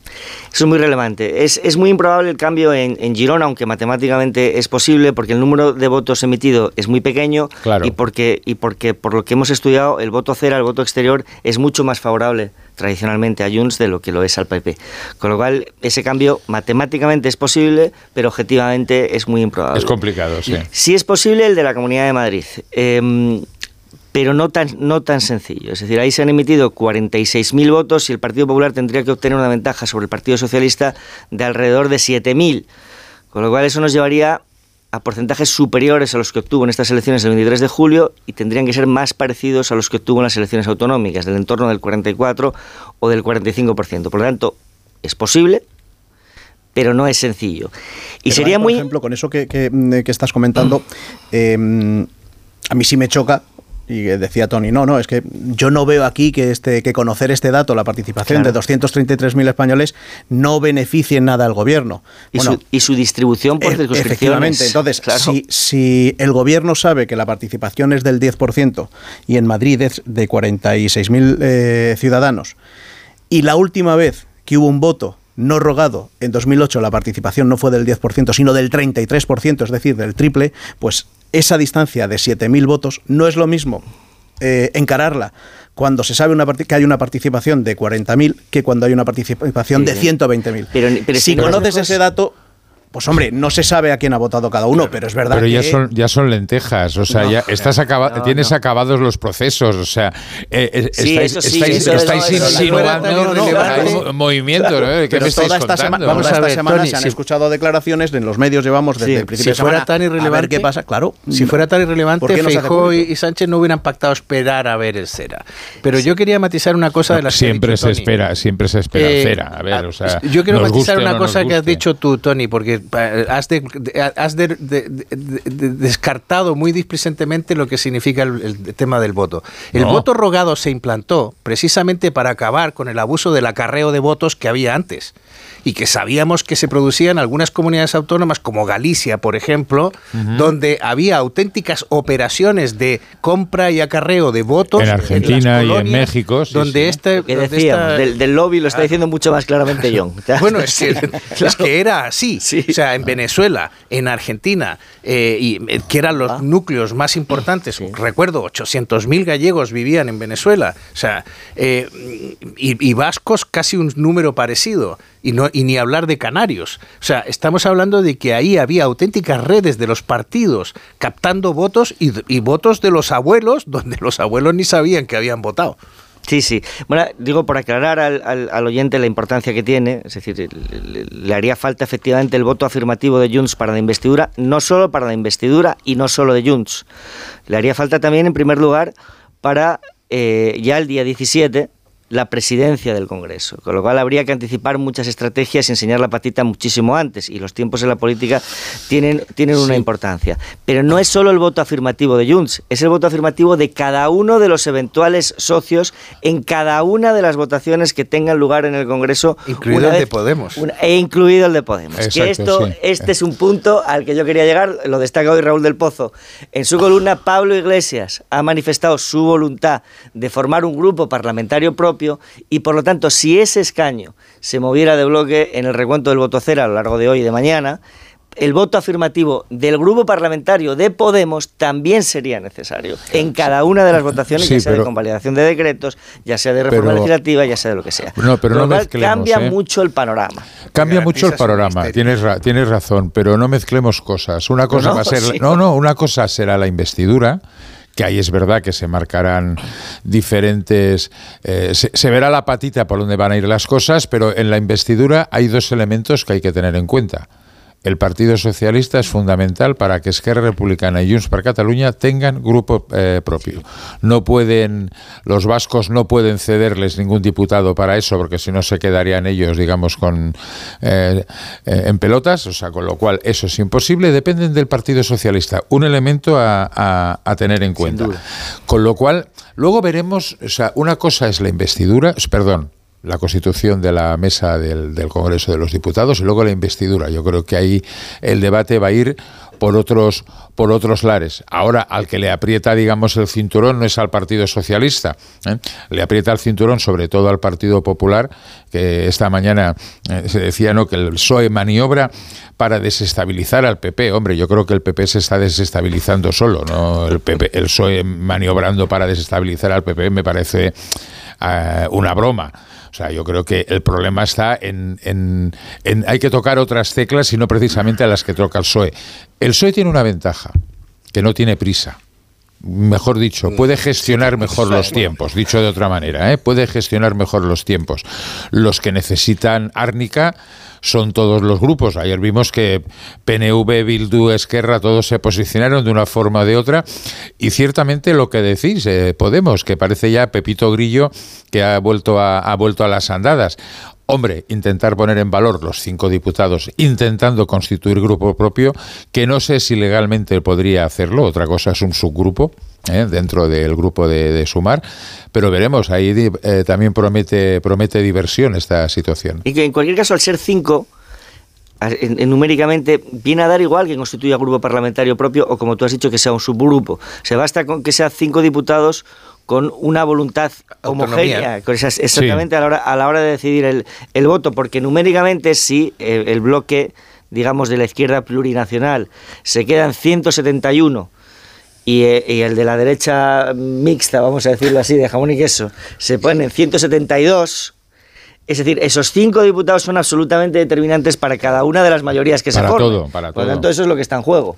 Eso es muy relevante. Es, es muy improbable el cambio en, en Girona, aunque matemáticamente es posible, porque el número de votos emitido es muy pequeño Claro. y, porque, y porque, por lo que hemos estudiado, el voto cera, el voto exterior, es mucho más favorable tradicionalmente a Junts de lo que lo es al PP. Con lo cual, ese cambio matemáticamente es posible, pero objetivamente es muy improbable. Es complicado, sí. Sí es posible el de la Comunidad de Madrid, eh, pero no tan, no tan sencillo. Es decir, ahí se han emitido 46.000 votos y el Partido Popular tendría que obtener una ventaja sobre el Partido Socialista de alrededor de 7.000. Con lo cual eso nos llevaría a porcentajes superiores a los que obtuvo en estas elecciones el 23 de julio y tendrían que ser más parecidos a los que obtuvo en las elecciones autonómicas, del entorno del 44 o del 45%. Por lo tanto, es posible, pero no es sencillo. Y Pero sería ahí, por muy... ejemplo, con eso que, que, mm, que estás comentando, eh, [CLEARS THROAT] a mí sí me choca. Y decía Tony, no, no, es que yo no veo aquí que este que conocer este dato, la participación Claro. de 233.000 españoles, no beneficie en nada al gobierno. Y, Bueno, su, y su distribución por E-. Efectivamente, entonces, Claro. si, si el gobierno sabe que la participación es del 10% y en Madrid es de 46.000 eh, ciudadanos, y la última vez que hubo un voto no rogado, en 2008 la participación no fue del 10%, sino del 33%, es decir, del triple, pues esa distancia de 7.000 votos no es lo mismo eh, encararla cuando se sabe una que hay una participación de 40.000 que cuando hay una participación Sí, de sí. 120.000. Pero- pero si si no- conoces ese dato, pues hombre, no se sabe a quién ha votado cada uno, pero es verdad Pero ya que... son, ya son lentejas, o sea, No, ya estás acaba- no, tienes no. acabados los procesos, o sea, eh, eh, Sí, estáis, eso sí, estáis- eso de estáis no, eso de insinuando fuera tan no, irrelevante. hay mo- movimientos, ¿no? ¿Qué Pero me estáis toda esta, semana, vamos a esta ver, semana Tony, se han si- escuchado declaraciones, en los medios llevamos desde Sí, el principio si de semana fuera tan a ver irrelevante- qué pasa, claro. Si fuera tan irrelevante, ¿Por qué no se hace Feijóo y, Sánchez no hubieran pactado esperar a ver el cera. Pero yo quería matizar una cosa de No, las que ha siempre se espera, siempre se espera Eh, cera. A ver, o sea, yo quiero matizar una cosa que has dicho tú, Tony, porque has, de- has de- de- de- de- descartado muy displicentemente lo que significa el, el tema del voto. El No. voto rogado se implantó precisamente para acabar con el abuso del acarreo de votos que había antes y que sabíamos que se producía en algunas comunidades autónomas como Galicia, por ejemplo, donde había auténticas operaciones de compra y acarreo de votos En las Argentina y en colonias, México, sí, donde sí. este que donde decíamos, esta- del, del lobby lo está diciendo mucho más claramente [LAUGHS] John. bueno, es que, [LAUGHS] es que era así. O sea, en Venezuela, en Argentina, eh, y, eh, que eran los núcleos más importantes. Recuerdo, 800.000 gallegos vivían en Venezuela. O sea, eh, y, y vascos casi un número parecido. Y, no, y ni hablar de canarios. O sea, estamos hablando de que ahí había auténticas redes de los partidos captando votos y, y votos de los abuelos, [LAUGHS] donde los abuelos ni sabían que habían votado. Sí, sí. Bueno, digo, por aclarar al, oyente la importancia que tiene, es decir, le, haría falta efectivamente el voto afirmativo de Junts para la investidura, no solo para la investidura y no solo de Junts. Le haría falta también, en primer lugar, para eh, ya el día 17, la presidencia del Congreso, con lo cual habría que anticipar muchas estrategias y enseñar la patita muchísimo antes, y los tiempos en la política tienen, tienen una importancia. Pero no es solo el voto afirmativo de Junts, es el voto afirmativo de cada uno de los eventuales socios en cada una de las votaciones que tengan lugar en el Congreso. Incluido el de Podemos. e incluido el de Podemos. que esto, este es un punto al que yo quería llegar, lo destaca hoy Raúl del Pozo. En su columna, Pablo Iglesias ha manifestado su voluntad de formar un grupo parlamentario propio y por lo tanto si ese escaño se moviera de bloque en el recuento del voto cero a lo largo de hoy y de mañana, el voto afirmativo del grupo parlamentario de Podemos también sería necesario en cada una de las votaciones, ya sea de convalidación de decretos, ya sea de reforma legislativa, ya sea de lo que sea. No, pero no cambia ¿eh? mucho el panorama. Cambia mucho el panorama, tienes, tienes razón, pero no mezclemos cosas. Una cosa va a ser, [LAUGHS] no, no, una cosa será la investidura que ahí es verdad que se marcarán diferentes, eh, se, verá la patita por donde van a ir las cosas, pero en la investidura hay dos elementos que hay que tener en cuenta el Partido Socialista es fundamental para que Esquerra Republicana y Junts per Cataluña tengan grupo eh, propio. No pueden, los vascos no pueden cederles ningún diputado para eso, porque si no se quedarían ellos, digamos, con eh, eh, en pelotas, o sea, con lo cual eso es imposible. Dependen del Partido Socialista, un elemento a, a tener en cuenta. Con lo cual, luego veremos, o sea, una cosa es la investidura, perdón, la constitución de la mesa del, Congreso de los Diputados y luego la investidura. Yo creo que ahí el debate va a ir por otros por otros lares. Ahora al que le aprieta, digamos, el cinturón no es al Partido Socialista, ¿eh? le aprieta el cinturón sobre todo al Partido Popular, que esta mañana eh, se decía no que el PSOE maniobra para desestabilizar al PP. Hombre, yo creo que el PP se está desestabilizando solo, no el PP, el PSOE maniobrando para desestabilizar al PP me parece eh, una broma. O sea, yo creo que el problema está en, en, Hay que tocar otras teclas y no precisamente a las que toca el PSOE. El PSOE tiene una ventaja, que no tiene prisa mejor dicho, puede gestionar mejor los tiempos, dicho de otra manera, ¿eh? puede gestionar mejor los tiempos. Los que necesitan árnica son todos los grupos. Ayer vimos que PNV, Bildu, Esquerra, todos se posicionaron de una forma o de otra. Y ciertamente lo que decís, eh, Podemos, que parece ya Pepito Grillo que ha vuelto a, ha vuelto a las andadas. Hombre, intentar poner en valor los cinco diputados, intentando constituir grupo propio, que no sé si legalmente podría hacerlo, otra cosa es un subgrupo, ¿eh? dentro del grupo de, Sumar, pero veremos, ahí eh, también promete, promete diversión esta situación. Y que en cualquier caso, al ser cinco, numéricamente viene a dar igual que constituya grupo parlamentario propio o como tú has dicho que sea un subgrupo. Se basta con que sean cinco diputados con una voluntad homogénea, exactamente a, la hora, a la hora de decidir el, el voto, porque numéricamente sí, el, el, bloque, digamos, de la izquierda plurinacional se quedan 171 y, eh, y, el de la derecha mixta, vamos a decirlo así, de jamón y queso, se ponen 172 es decir, esos cinco diputados son absolutamente determinantes para cada una de las mayorías que se forman. Todo, para todo. Por lo tanto, eso es lo que está en juego.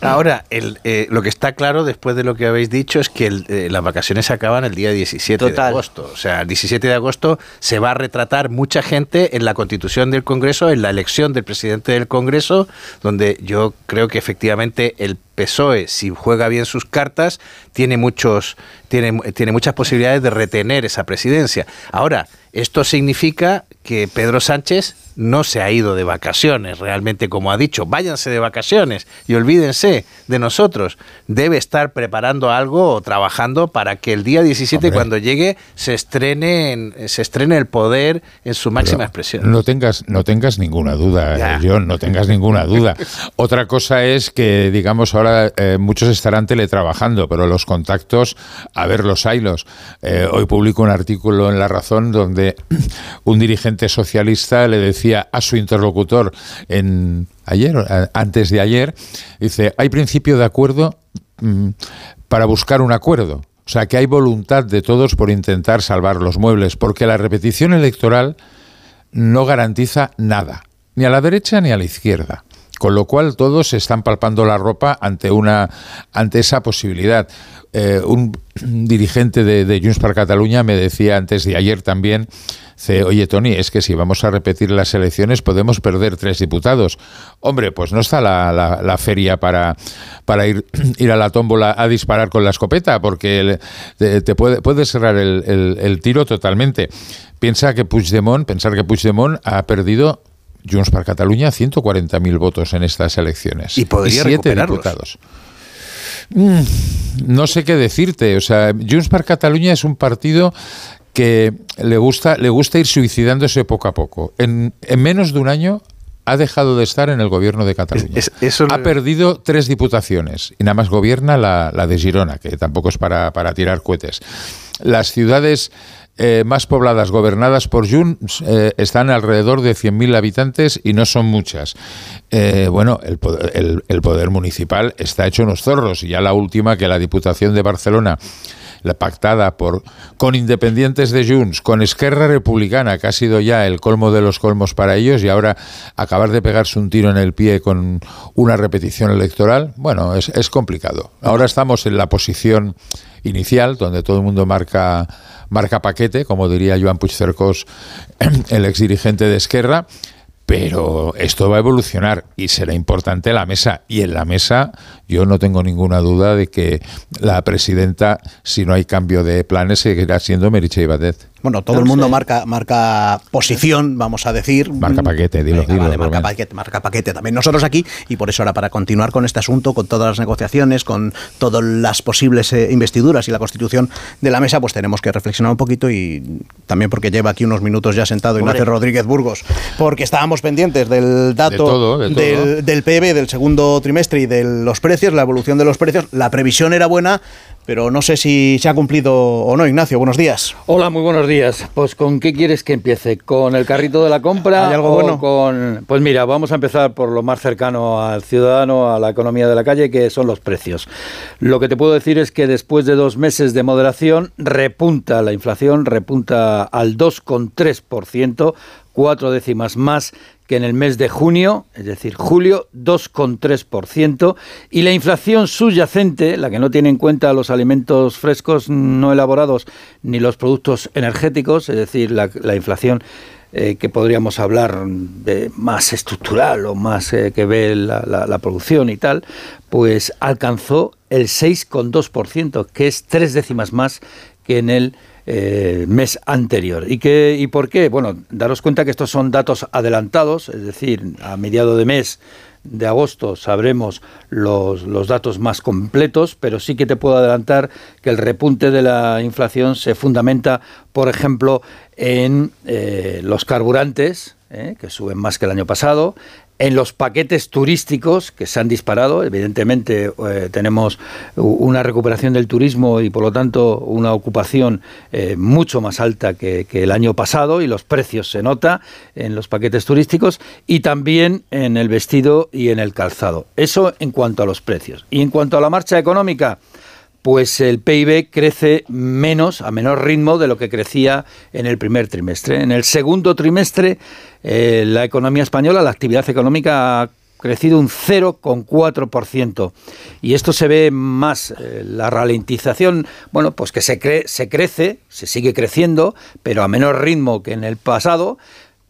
Ahora, el, eh, lo que está claro después de lo que habéis dicho es que eh, las vacaciones se acaban el día 17 de agosto. O sea, el 17 de agosto se va a retratar mucha gente en la constitución del Congreso, en la elección del presidente del Congreso, donde yo creo que efectivamente el PSOE, si juega bien sus cartas, tiene, muchos, tiene, tiene muchas posibilidades de retener esa presidencia. Ahora, esto significa que Pedro Sánchez no se ha ido de vacaciones, realmente como ha dicho, váyanse de vacaciones y olvídense de nosotros. Debe estar preparando algo o trabajando para que el día 17 cuando llegue se estrene se estrene el poder en su máxima expresión. No tengas no tengas ninguna duda, John, no tengas ninguna duda. [LAUGHS] Otra cosa es que digamos ahora eh, muchos estarán teletrabajando, pero los contactos a ver los haylos. Eh, hoy publico un artículo en La Razón donde [CLEARS THROAT] un dirigente socialista le decía a su interlocutor en ayer, antes de ayer, dice, hay principio de acuerdo mm, para buscar un acuerdo. O sea, que hay voluntad de todos por intentar salvar los muebles, porque la repetición electoral no garantiza nada, ni a la derecha ni a la izquierda. Con lo cual todos están palpando la ropa ante una ante esa posibilidad. Eh, un [CLEARS THROAT] dirigente de, de Junts per Cataluña me decía antes de ayer también oye Tony, es que si vamos a repetir las elecciones podemos perder tres diputados. Hombre, pues no está la, feria para, para ir, [CLEARS THROAT] ir a la tómbola a disparar con la escopeta, porque te, puede, puede cerrar el, el, tiro totalmente. Piensa que Puigdemont, pensar que Puigdemont ha perdido Junts per Cataluña 140.000 votos en estas elecciones. Y podría siete diputados. Mm, no sé qué decirte. O sea, Junts per Cataluña es un partido que le gusta, le gusta ir suicidándose poco a poco. En, menos de un año ha dejado de estar en el gobierno de Cataluña. ha perdido tres diputaciones y nada más gobierna la, de Girona, que tampoco es para, tirar cohetes. Las ciudades eh, más pobladas gobernadas por Junts eh, están alrededor de 100.000 habitantes y no son muchas. Eh, bueno, el poder, el poder municipal está hecho unos zorros y ya la última que la Diputación de Barcelona la pactada por con independientes de Junts, con Esquerra Republicana, que ha sido ya el colmo de los colmos para ellos, y ahora acabar de pegarse un tiro en el pie con una repetición electoral, bueno, es, es complicado. Ahora estamos en la posición inicial, donde todo el mundo marca marca paquete, como diría Joan Puigcercós, [CLEARS THROAT] el ex dirigente de Esquerra, pero esto va a evolucionar y será importante la mesa. Y en la mesa yo no tengo ninguna duda de que la presidenta, si no hay cambio de planes, seguirá siendo Meritxell Batet. Bueno, todo el mundo marca, marca posición, vamos a decir. Marca paquete, dilo, dilo marca paquete, marca paquete también nosotros aquí. Y por eso ahora, para continuar con este asunto, con todas las negociaciones, con todas las posibles eh, investiduras y la constitución de la mesa, pues tenemos que reflexionar un poquito y también porque lleva aquí unos minutos ya sentado Ignacio Rodríguez Burgos, porque estábamos pendientes del dato Del, del PIB del segundo trimestre y de los precios, la evolución de los precios. La previsión era buena, pero no sé si se ha cumplido o no. Ignacio, buenos días. Hola, muy buenos días. Pues ¿con qué quieres que empiece? ¿Con el carrito de la compra? ¿Hay algo bueno? Con... Pues mira, vamos a empezar por lo más cercano al ciudadano, a la economía de la calle, que son los precios. Lo que te puedo decir es que después de dos meses de moderación, repunta la inflación, repunta al 2,3%, cuatro décimas más que en el mes de junio, es decir, julio, 2,3%, y la inflación subyacente, la que no tiene en cuenta los alimentos frescos no elaborados ni los productos energéticos, es decir, la, inflación eh, que podríamos hablar de más estructural o más eh, que ve la, producción y tal, pues alcanzó el 6,2%, que es tres décimas más que en el eh, mes anterior. ¿Y, qué, ¿Y por qué? Bueno, daros cuenta que estos son datos adelantados, es decir, a mediado de mes de agosto sabremos los, los, datos más completos, pero sí que te puedo adelantar que el repunte de la inflación se fundamenta, por ejemplo, en eh, los carburantes, eh, que suben más que el año pasado, en los paquetes turísticos que se han disparado, evidentemente eh, tenemos una recuperación del turismo y por lo tanto una ocupación eh, mucho más alta que, el año pasado y los precios se nota en los paquetes turísticos y también en el vestido y en el calzado. Eso en cuanto a los precios. Y en cuanto a la marcha económica, pues el PIB crece menos, a menor ritmo de lo que crecía en el primer trimestre. En el segundo trimestre, eh, la economía española, la actividad económica ha crecido un 0,4%. Y esto se ve más, eh, la ralentización, bueno, pues que se, se crece, se sigue creciendo, pero a menor ritmo que en el pasado,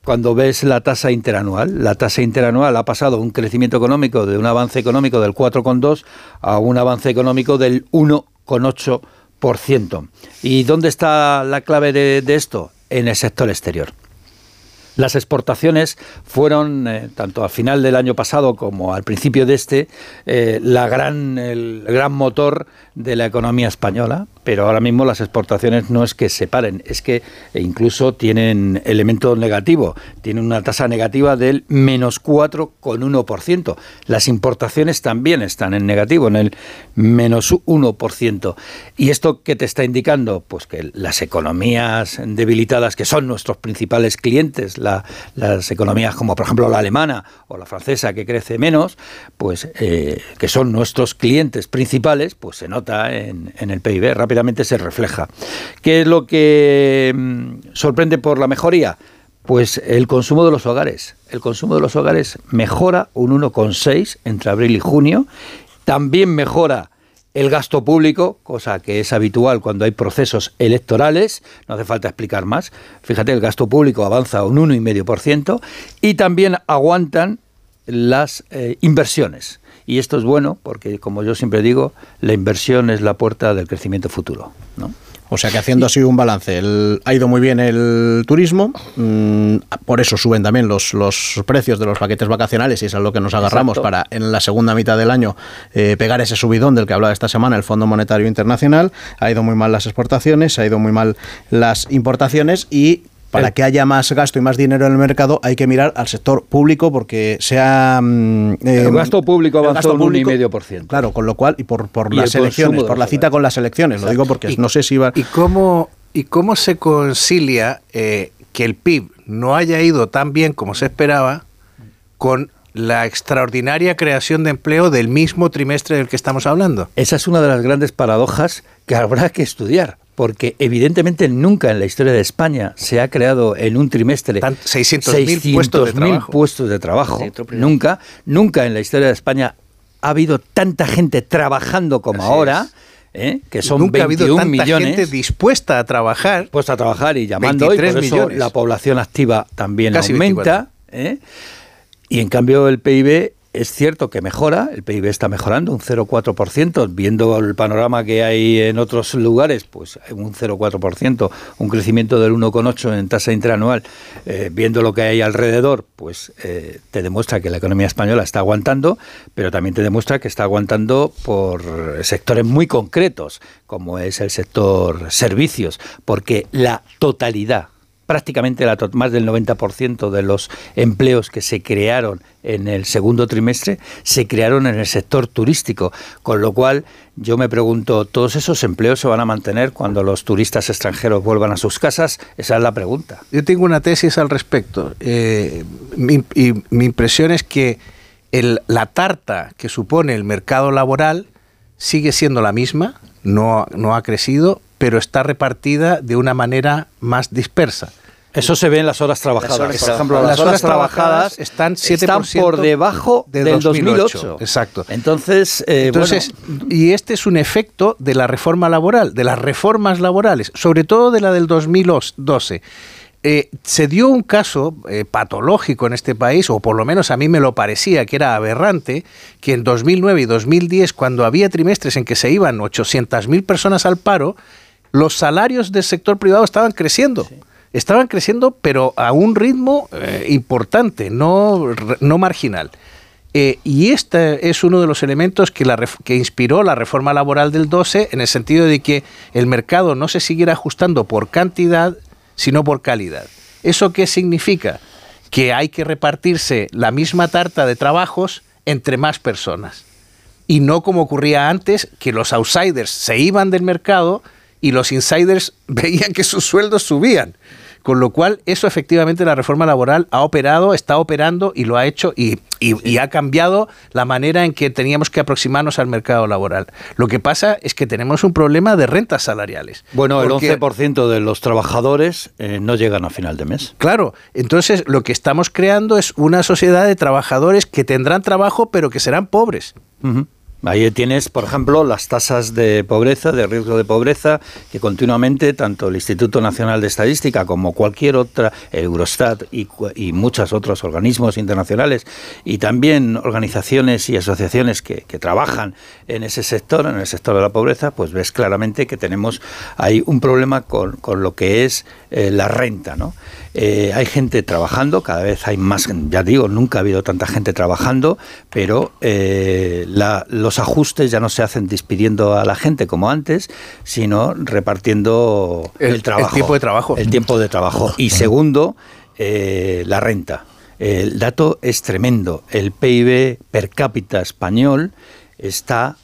cuando ves la tasa interanual. La tasa interanual ha pasado un crecimiento económico de un avance económico del 4,2 a un avance económico del 1,8%. ¿Y dónde está la clave de, esto? En el sector exterior. Las exportaciones fueron, eh, tanto al final del año pasado como al principio de este, eh, la gran, el gran motor de la economía española, pero ahora mismo las exportaciones no es que se paren, es que incluso tienen elemento negativo, tienen una tasa negativa del menos 4,1%. Las importaciones también están en negativo, en el menos 1%. ¿Y esto qué te está indicando? Pues que las economías debilitadas, que son nuestros principales clientes, las economías como por ejemplo la alemana o la francesa que crece menos, pues eh, que son nuestros clientes principales, pues se nota en, el PIB, rápidamente se refleja. ¿Qué es lo que mm, sorprende por la mejoría? Pues el consumo de los hogares. El consumo de los hogares mejora un 1,6 entre abril y junio. También mejora el gasto público, cosa que es habitual cuando hay procesos electorales, no hace falta explicar más. Fíjate, el gasto público avanza un 1,5% y también aguantan las eh, inversiones. Y esto es bueno porque, como yo siempre digo, la inversión es la puerta del crecimiento futuro. ¿no? O sea que haciendo así un balance, ha ido muy bien el turismo, mm, por eso suben también los, los precios de los paquetes vacacionales y es a lo que nos agarramos para en la segunda mitad del año eh, pegar ese subidón del que hablaba esta semana el Fondo Monetario Internacional. Ha ido muy mal las exportaciones, ha ido muy mal las importaciones y para que haya más gasto y más dinero en el mercado hay que mirar al sector público porque sea... Mm, el em, gasto público avanzó un 1,5%. Claro, con lo cual, y por, por las elecciones, por la cita con las elecciones, lo digo porque no sé si va... ¿Y cómo, y cómo se concilia eh, que el PIB no haya ido tan bien como se esperaba con la extraordinaria creación de empleo del mismo trimestre del que estamos hablando. Esa es una de las grandes paradojas que habrá que estudiar porque evidentemente nunca en la historia de España se ha creado en un trimestre 600.000 puestos de trabajo. Puestos de trabajo. nunca, nunca en la historia de España ha habido tanta gente trabajando como ahora. ¿eh? que son Nunca 21 ha habido tanta millones gente dispuesta a trabajar. Dispuesta a trabajar y llamando, y por eso millones. la población activa también Casi aumenta. ¿eh? Y en cambio el PIB es cierto que mejora, el PIB está mejorando un 0,4%, viendo el panorama que hay en otros lugares, pues un 0,4%, un crecimiento del 1,8% en tasa interanual, eh, viendo lo que hay alrededor, pues eh, te demuestra que la economía española está aguantando, pero también te demuestra que está aguantando por sectores muy concretos, como es el sector servicios, porque la totalidad prácticamente la, más del 90% de los empleos que se crearon en el segundo trimestre se crearon en el sector turístico, con lo cual yo me pregunto, ¿todos esos empleos se van a mantener cuando los turistas extranjeros vuelvan a sus casas? Esa es la pregunta. Yo tengo una tesis al respecto. Eh, mi, y mi impresión es que el, la tarta que supone el mercado laboral sigue siendo la misma, no, no ha crecido, pero está repartida de una manera más dispersa. Eso se ve en las horas trabajadas. Las horas por ejemplo, las, horas, trabajadas están, 7% están por debajo de del 2008. 2008. Exacto. Entonces, eh, Entonces bueno, y este es un efecto de la reforma laboral, de las reformas laborales, sobre todo de la del 2012. Eh, se dio un caso eh, patológico en este país, o por lo menos a mí me lo parecía que era aberrante, que en 2009 y 2010, cuando había trimestres en que se iban 800.000 personas al paro, los salarios del sector privado estaban creciendo. Estaban creciendo, pero a un ritmo eh, importante, no, no marginal. Eh, y este es uno de los elementos que, la, que inspiró la reforma laboral del 12 en el sentido de que el mercado no se siguiera ajustando por cantidad, sino por calidad. ¿Eso qué significa? Que hay que repartirse la misma tarta de trabajos entre más personas. Y no como ocurría antes, que los outsiders se iban del mercado y los insiders [LAUGHS] veían que sus sueldos subían. Con lo cual, eso efectivamente la reforma laboral ha operado, está operando y lo ha hecho y, y- y ha cambiado la manera en que teníamos que aproximarnos al mercado laboral. Lo que pasa es que tenemos un problema de rentas salariales. bueno, el Porque- 11% de los trabajadores eh, no llegan a final de mes. Claro, entonces lo que estamos creando es una sociedad de trabajadores que tendrán trabajo pero que serán pobres. Ujú. Ahí tienes, por ejemplo, las tasas de pobreza, de riesgo de pobreza, que continuamente tanto el Instituto Nacional de Estadística como cualquier otra, Eurostat y, y muchos otros organismos internacionales y también organizaciones y asociaciones que, que trabajan en ese sector, en el sector de la pobreza, pues ves claramente que tenemos ahí un problema con, con lo que es eh, la renta, ¿no? Eh, hay gente trabajando, cada vez hay más, ya digo, nunca ha habido tanta gente trabajando, pero eh, la- los ajustes ya no se hacen despidiendo a la gente como antes, sino repartiendo el, El- el trabajo. tiempo de trabajo. El tiempo de trabajo. Y segundo, eh, la renta. El dato es tremendo. El PIB per cápita español está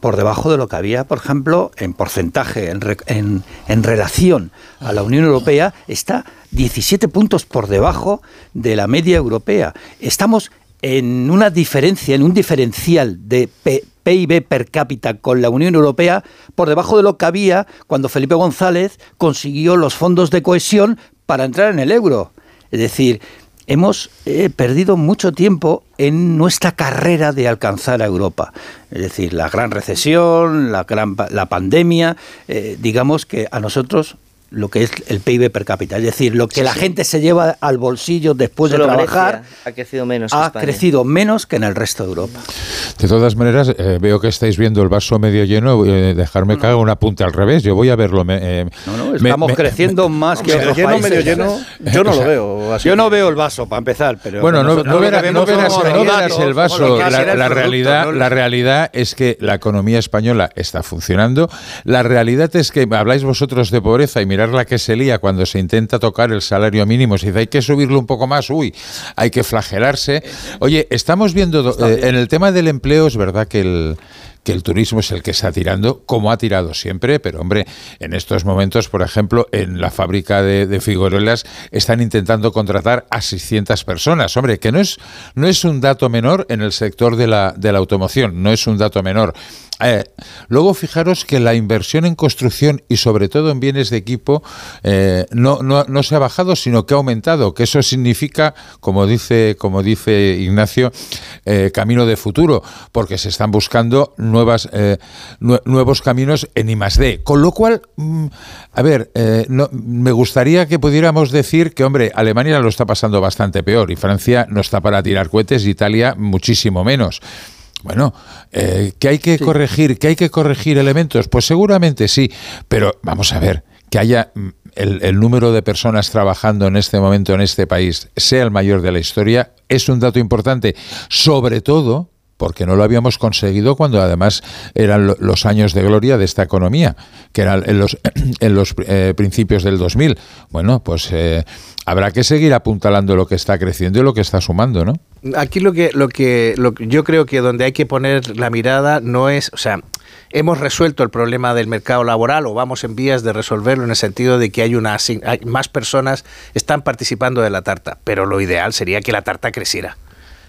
por debajo de lo que había, por ejemplo, en porcentaje, en, en- en relación a la Unión Europea, está 17 puntos por debajo de la media europea. Estamos en una diferencia, en un diferencial de P- PIB per cápita con la Unión Europea por debajo de lo que había cuando Felipe González consiguió los fondos de cohesión para entrar en el euro. Es decir, hemos eh, perdido mucho tiempo en nuestra carrera de alcanzar a Europa. Es decir, la gran recesión, la, gran, la pandemia, eh, digamos que a nosotros lo que es el PIB per cápita, es decir, lo que la gente se lleva al bolsillo después de trabajar ha crecido menos. Ha crecido menos que en el resto de Europa. De todas maneras, eh, veo que estáis viendo el vaso medio lleno. Eh, dejarme que haga un apunte al revés. Yo voy a verlo. Eh, no, no, estamos creciendo [LAUGHS] más que otros lleno, Medio lleno, [LAUGHS] yo no lo veo. Yo no veo el vaso para empezar, pero bueno, no, verás, el vaso. La, realidad, la realidad es que la economía española está funcionando. La realidad es que habláis vosotros de pobreza y mirar la que se lía cuando se intenta tocar el salario mínimo. Si dice hay que subirlo un poco más, uy, hay que flagelarse. Oye, estamos viendo eh, en el tema del empleo, es verdad que el que el turismo es el que está tirando, como ha tirado siempre, pero hombre, en estos momentos, por ejemplo, en la fábrica de, de Figuerolas están intentando contratar a 600 personas. Hombre, que no es, no es un dato menor en el sector de la, de la automoción, no es un dato menor. Eh, luego fijaros que la inversión en construcción y sobre todo en bienes de equipo eh, no, no, se ha bajado, sino que ha aumentado, que eso significa, como dice, como dice Ignacio, eh, camino de futuro, porque se están buscando nuevas, nuevos caminos en I+.D. Con lo cual, mm, a ver, no, me gustaría que pudiéramos decir que, hombre, Alemania lo está pasando bastante peor y Francia no está para tirar cohetes Italia muchísimo menos. Bueno, eh, ¿que hay que corregir? ¿Que hay que corregir elementos? Pues seguramente sí, pero vamos a ver, que haya mm, el, el, número de personas trabajando en este momento en este país sea el mayor de la historia, es un dato importante, sobre todo porque no lo habíamos conseguido cuando además eran los años de gloria de esta economía, que eran en los, [CLEARS THROAT] en los eh, principios del 2000. Bueno, pues eh, habrá que seguir apuntalando lo que está creciendo y lo que está sumando, ¿no? Aquí lo que, lo que, yo creo que donde hay que poner la mirada no es, o sea, hemos resuelto el problema del mercado laboral o vamos en vías de resolverlo en el sentido de que hay una hay más personas están participando de la tarta, pero lo ideal sería que la tarta creciera.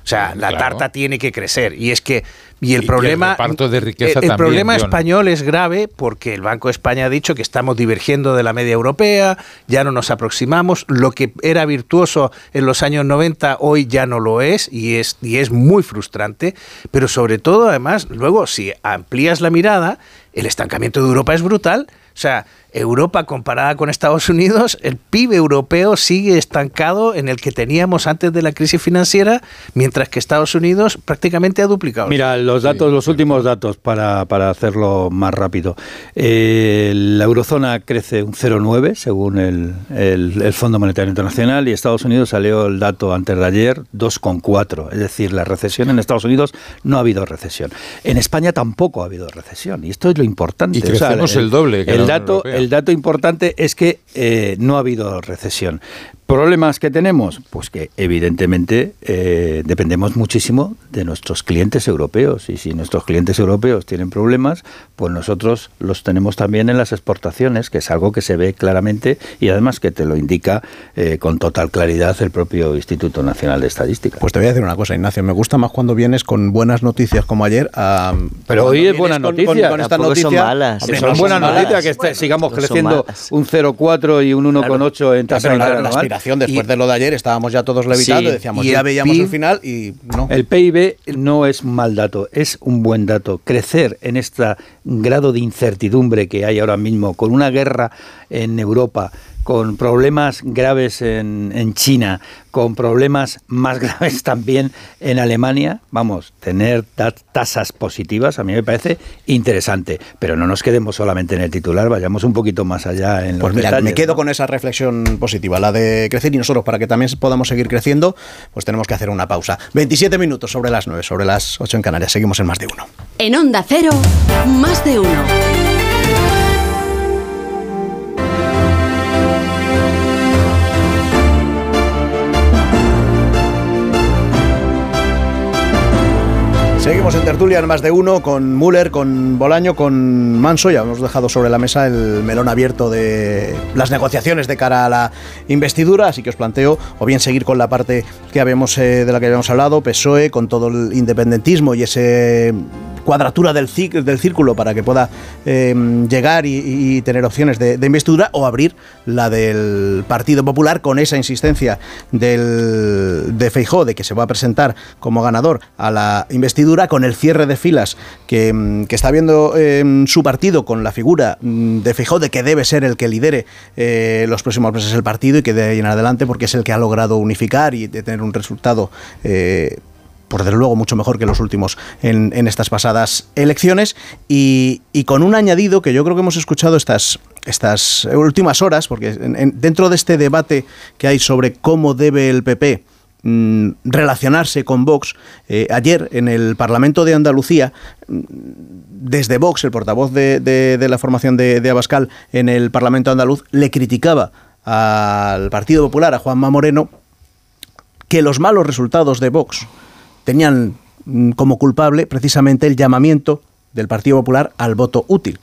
O sea, la tarta tiene que crecer. Y es que. Y el problema. el, de riqueza el, problema español es grave porque el Banco de España ha dicho que estamos divergiendo de la media europea, ya no nos aproximamos. Lo que era virtuoso en los años 90 hoy ya no lo es y es, y es muy frustrante. Pero sobre todo, además, luego, si amplías la mirada, el estancamiento de Europa es brutal. O sea, Europa comparada con Estados Unidos, el PIB europeo sigue estancado en el que teníamos antes de la crisis financiera, mientras que Estados Unidos prácticamente ha duplicado. Mira, los datos, los últimos datos para, hacerlo más rápido. Eh, la eurozona crece un 0,9 según el, el, Fondo Monetario Internacional y Estados Unidos salió el dato antes de ayer 2,4. Es decir, la recesión en Estados Unidos no ha habido recesión. En España tampoco ha habido recesión y esto es lo importante. Y crecemos el, doble. el dato, el dato importante es que eh, no ha habido recesión. ¿Problemas que tenemos? Pues que evidentemente eh, dependemos muchísimo de nuestros clientes europeos y si nuestros clientes europeos tienen problemas, pues nosotros los tenemos también en las exportaciones, que es algo que se ve claramente y además que te lo indica eh, con total claridad el propio Instituto Nacional de Estadística. Pues te voy a decir una cosa, Ignacio, me gusta más cuando vienes con buenas noticias como ayer. Pero hoy es buena noticia. Con, esta noticia, son malas. son buenas noticias que sigamos creciendo un 0,4 y un 1,8 en tasa después de lo de ayer estábamos ya todos levitando, decíamos, ya veíamos el final y no. El PIB no es mal dato, es un buen dato. Crecer en este grado de incertidumbre que hay ahora mismo, con una guerra en Europa, con problemas graves en, en, China, con problemas más [LAUGHS] graves también en Alemania, vamos, tener tasas positivas a mí me parece interesante, pero no nos quedemos solamente en el titular, vayamos un poquito más allá en Pues mira, me quedo con esa reflexión positiva, la de crecer y nosotros para que también podamos seguir creciendo, pues tenemos que hacer una pausa. 27 minutos sobre las 9, sobre las 8 en Canarias, seguimos en más de uno. En Onda Cero, más de uno. En tertulia en más de uno con Müller, con Bolaño, con Manso. Ya hemos dejado sobre la mesa el melón abierto de las negociaciones de cara a la investidura, así que os planteo o bien seguir con la parte que habíamos, eh, de la que habíamos hablado, PSOE, con todo el independentismo y ese cuadratura del, del círculo para que pueda em, llegar y, tener opciones de, investidura o abrir la del Partido Popular con esa insistencia del, de Feijó de que se va a presentar como ganador a la investidura con el cierre de filas que, em, está viendo em, su partido con la figura mm, de Feijó de que debe ser el que lidere eh, los próximos meses el partido y que de ahí en adelante porque es el que ha logrado unificar y de tener un resultado eh, por desde luego mucho mejor que los últimos en, estas pasadas elecciones. Y, con un añadido que yo creo que hemos escuchado estas, estas últimas horas, porque dentro de este debate que hay sobre cómo debe el PP mm, relacionarse con Vox, eh, ayer en el Parlamento de Andalucía, mm, desde Vox, el portavoz de, la formación de, de Abascal en el Parlamento andaluz, le criticaba al Partido Popular, a Juanma Moreno, que los malos resultados de Vox tenían mm, como culpable precisamente el llamamiento del Partido Popular al voto útil.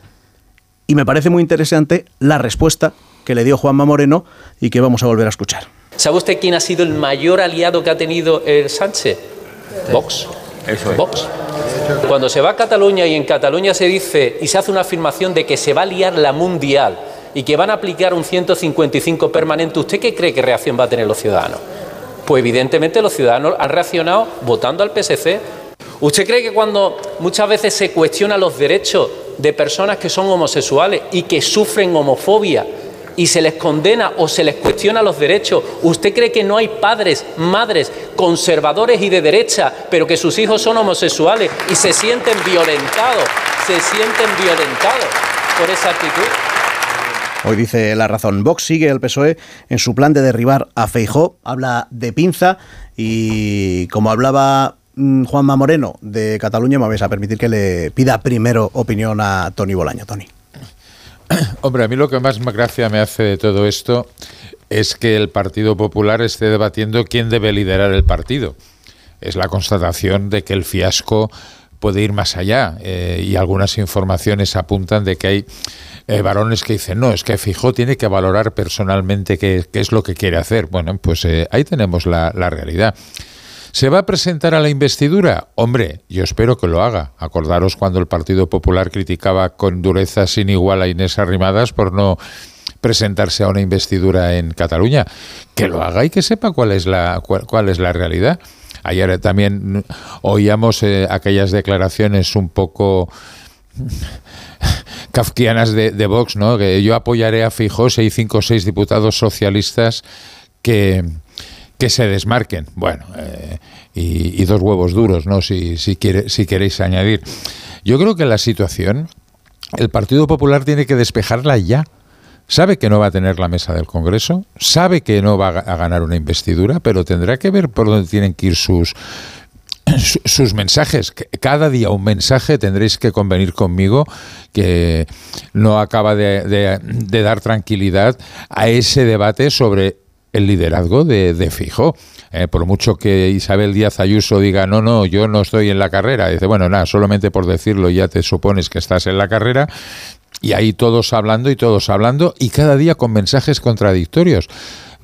Y me parece muy interesante la respuesta que le dio Juanma Moreno y que vamos a volver a escuchar. ¿Sabe usted quién ha sido el mayor aliado que ha tenido el Sánchez? Vox. Eso es. Vox. Cuando se va a Cataluña y en Cataluña se dice y se hace una afirmación de que se va a liar la mundial y que van a aplicar un 155 permanente, ¿usted qué cree que reacción va a tener los ciudadanos? Pues evidentemente los ciudadanos han reaccionado votando al PSC. ¿Usted cree que cuando muchas veces se cuestiona los derechos de personas que son homosexuales y que sufren homofobia y se les condena o se les cuestiona los derechos, ¿usted cree que no hay padres, madres conservadores y de derecha, pero que sus hijos son homosexuales y se sienten violentados, se sienten violentados por esa actitud? Hoy dice la razón. Vox sigue el PSOE en su plan de derribar a Feijó, habla de pinza y como hablaba mm, Juanma Moreno de Cataluña, me vais a permitir que le pida primero opinión a Tony Bolaño. Tony. [COUGHS] Hombre, a mí lo que más gracia me hace de todo esto es que el Partido Popular esté debatiendo quién debe liderar el partido. Es la constatación de que el fiasco puede ir más allá eh, y algunas informaciones apuntan de que hay eh, varones que dicen, no, es que Fijó tiene que valorar personalmente qué, es lo que quiere hacer. Bueno, pues eh, ahí tenemos la, realidad. ¿Se va a presentar a la investidura? Hombre, yo espero que lo haga. Acordaros cuando el Partido Popular criticaba con dureza sin igual a Inés Arrimadas por no presentarse a una investidura en Cataluña. Que lo haga y que sepa cuál es la, cuál, es la realidad. Ayer también oíamos eh, aquellas declaraciones un poco [LAUGHS] kafkianas de, Vox, ¿no? Que yo apoyaré a Fijós y cinco o seis diputados socialistas que, que se desmarquen. Bueno, eh, y, dos huevos duros, ¿no? Si, si, quiere, si queréis añadir. Yo creo que la situación, el Partido Popular tiene que despejarla ya. Sabe que no va a tener la mesa del Congreso, sabe que no va a ganar una investidura, pero tendrá que ver por dónde tienen que ir sus, sus mensajes. Cada día un mensaje tendréis que convenir conmigo que no acaba de, dar tranquilidad a ese debate sobre el liderazgo de, Fijo. Eh, por mucho que Isabel Díaz Ayuso diga, no, no, yo no estoy en la carrera, dice, bueno, nada, solamente por decirlo ya te supones que estás en la carrera. Y ahí todos hablando y todos hablando y cada día con mensajes contradictorios.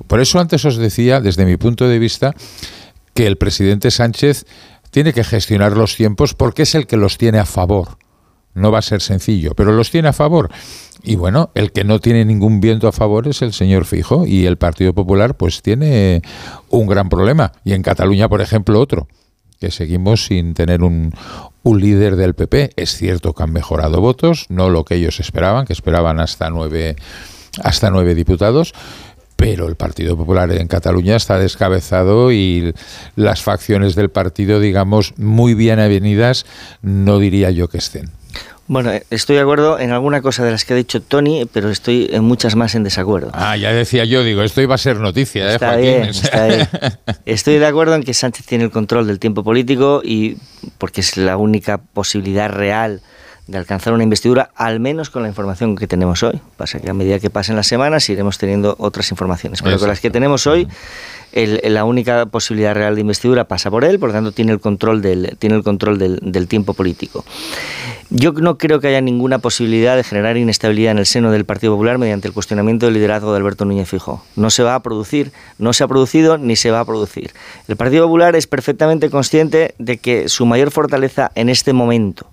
Por eso antes os decía, desde mi punto de vista, que el presidente Sánchez tiene que gestionar los tiempos porque es el que los tiene a favor. No va a ser sencillo, pero los tiene a favor. Y bueno, el que no tiene ningún viento a favor es el señor Fijo y el Partido Popular pues tiene un gran problema. Y en Cataluña, por ejemplo, otro, que seguimos sin tener un, un líder del PP. Es cierto que han mejorado votos, no lo que ellos esperaban, que esperaban hasta nueve, hasta nueve diputados, pero el Partido Popular en Cataluña está descabezado y las facciones del partido, digamos, muy bien avenidas, no diría yo que estén. Bueno, estoy de acuerdo en alguna cosa de las que ha dicho Tony, pero estoy en muchas más en desacuerdo. Ah, ya decía yo, digo, esto iba a ser noticia, ¿eh, está Bien, está bien. [LAUGHS] Estoy de acuerdo en que Sánchez tiene el control del tiempo político y porque es la única posibilidad real de alcanzar una investidura, al menos con la información que tenemos hoy. Pasa que a medida que pasen las semanas iremos teniendo otras informaciones. Pero con las que tenemos hoy, la única posibilidad real de investidura pasa por él, por lo tanto tiene el control del, tiene el control del, tiempo político. Yo no creo que haya ninguna posibilidad de generar inestabilidad en el seno del Partido Popular mediante el cuestionamiento del liderazgo de Alberto Núñez Fijo. No se va a producir, no se ha producido ni se va a producir. El Partido Popular es perfectamente consciente de que su mayor fortaleza en este momento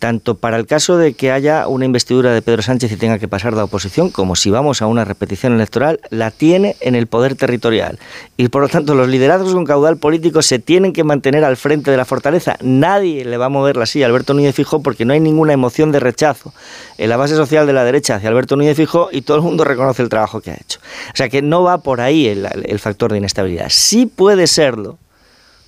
tanto para el caso de que haya una investidura de Pedro Sánchez y tenga que pasar la oposición, como si vamos a una repetición electoral, la tiene en el poder territorial. Y por lo tanto, los liderazgos con caudal político se tienen que mantener al frente de la fortaleza. Nadie le va a mover la silla a Alberto Núñez Fijó porque no hay ninguna emoción de rechazo en la base social de la derecha hacia Alberto Núñez Fijó y todo el mundo reconoce el trabajo que ha hecho. O sea que no va por ahí el, el factor de inestabilidad. Sí puede serlo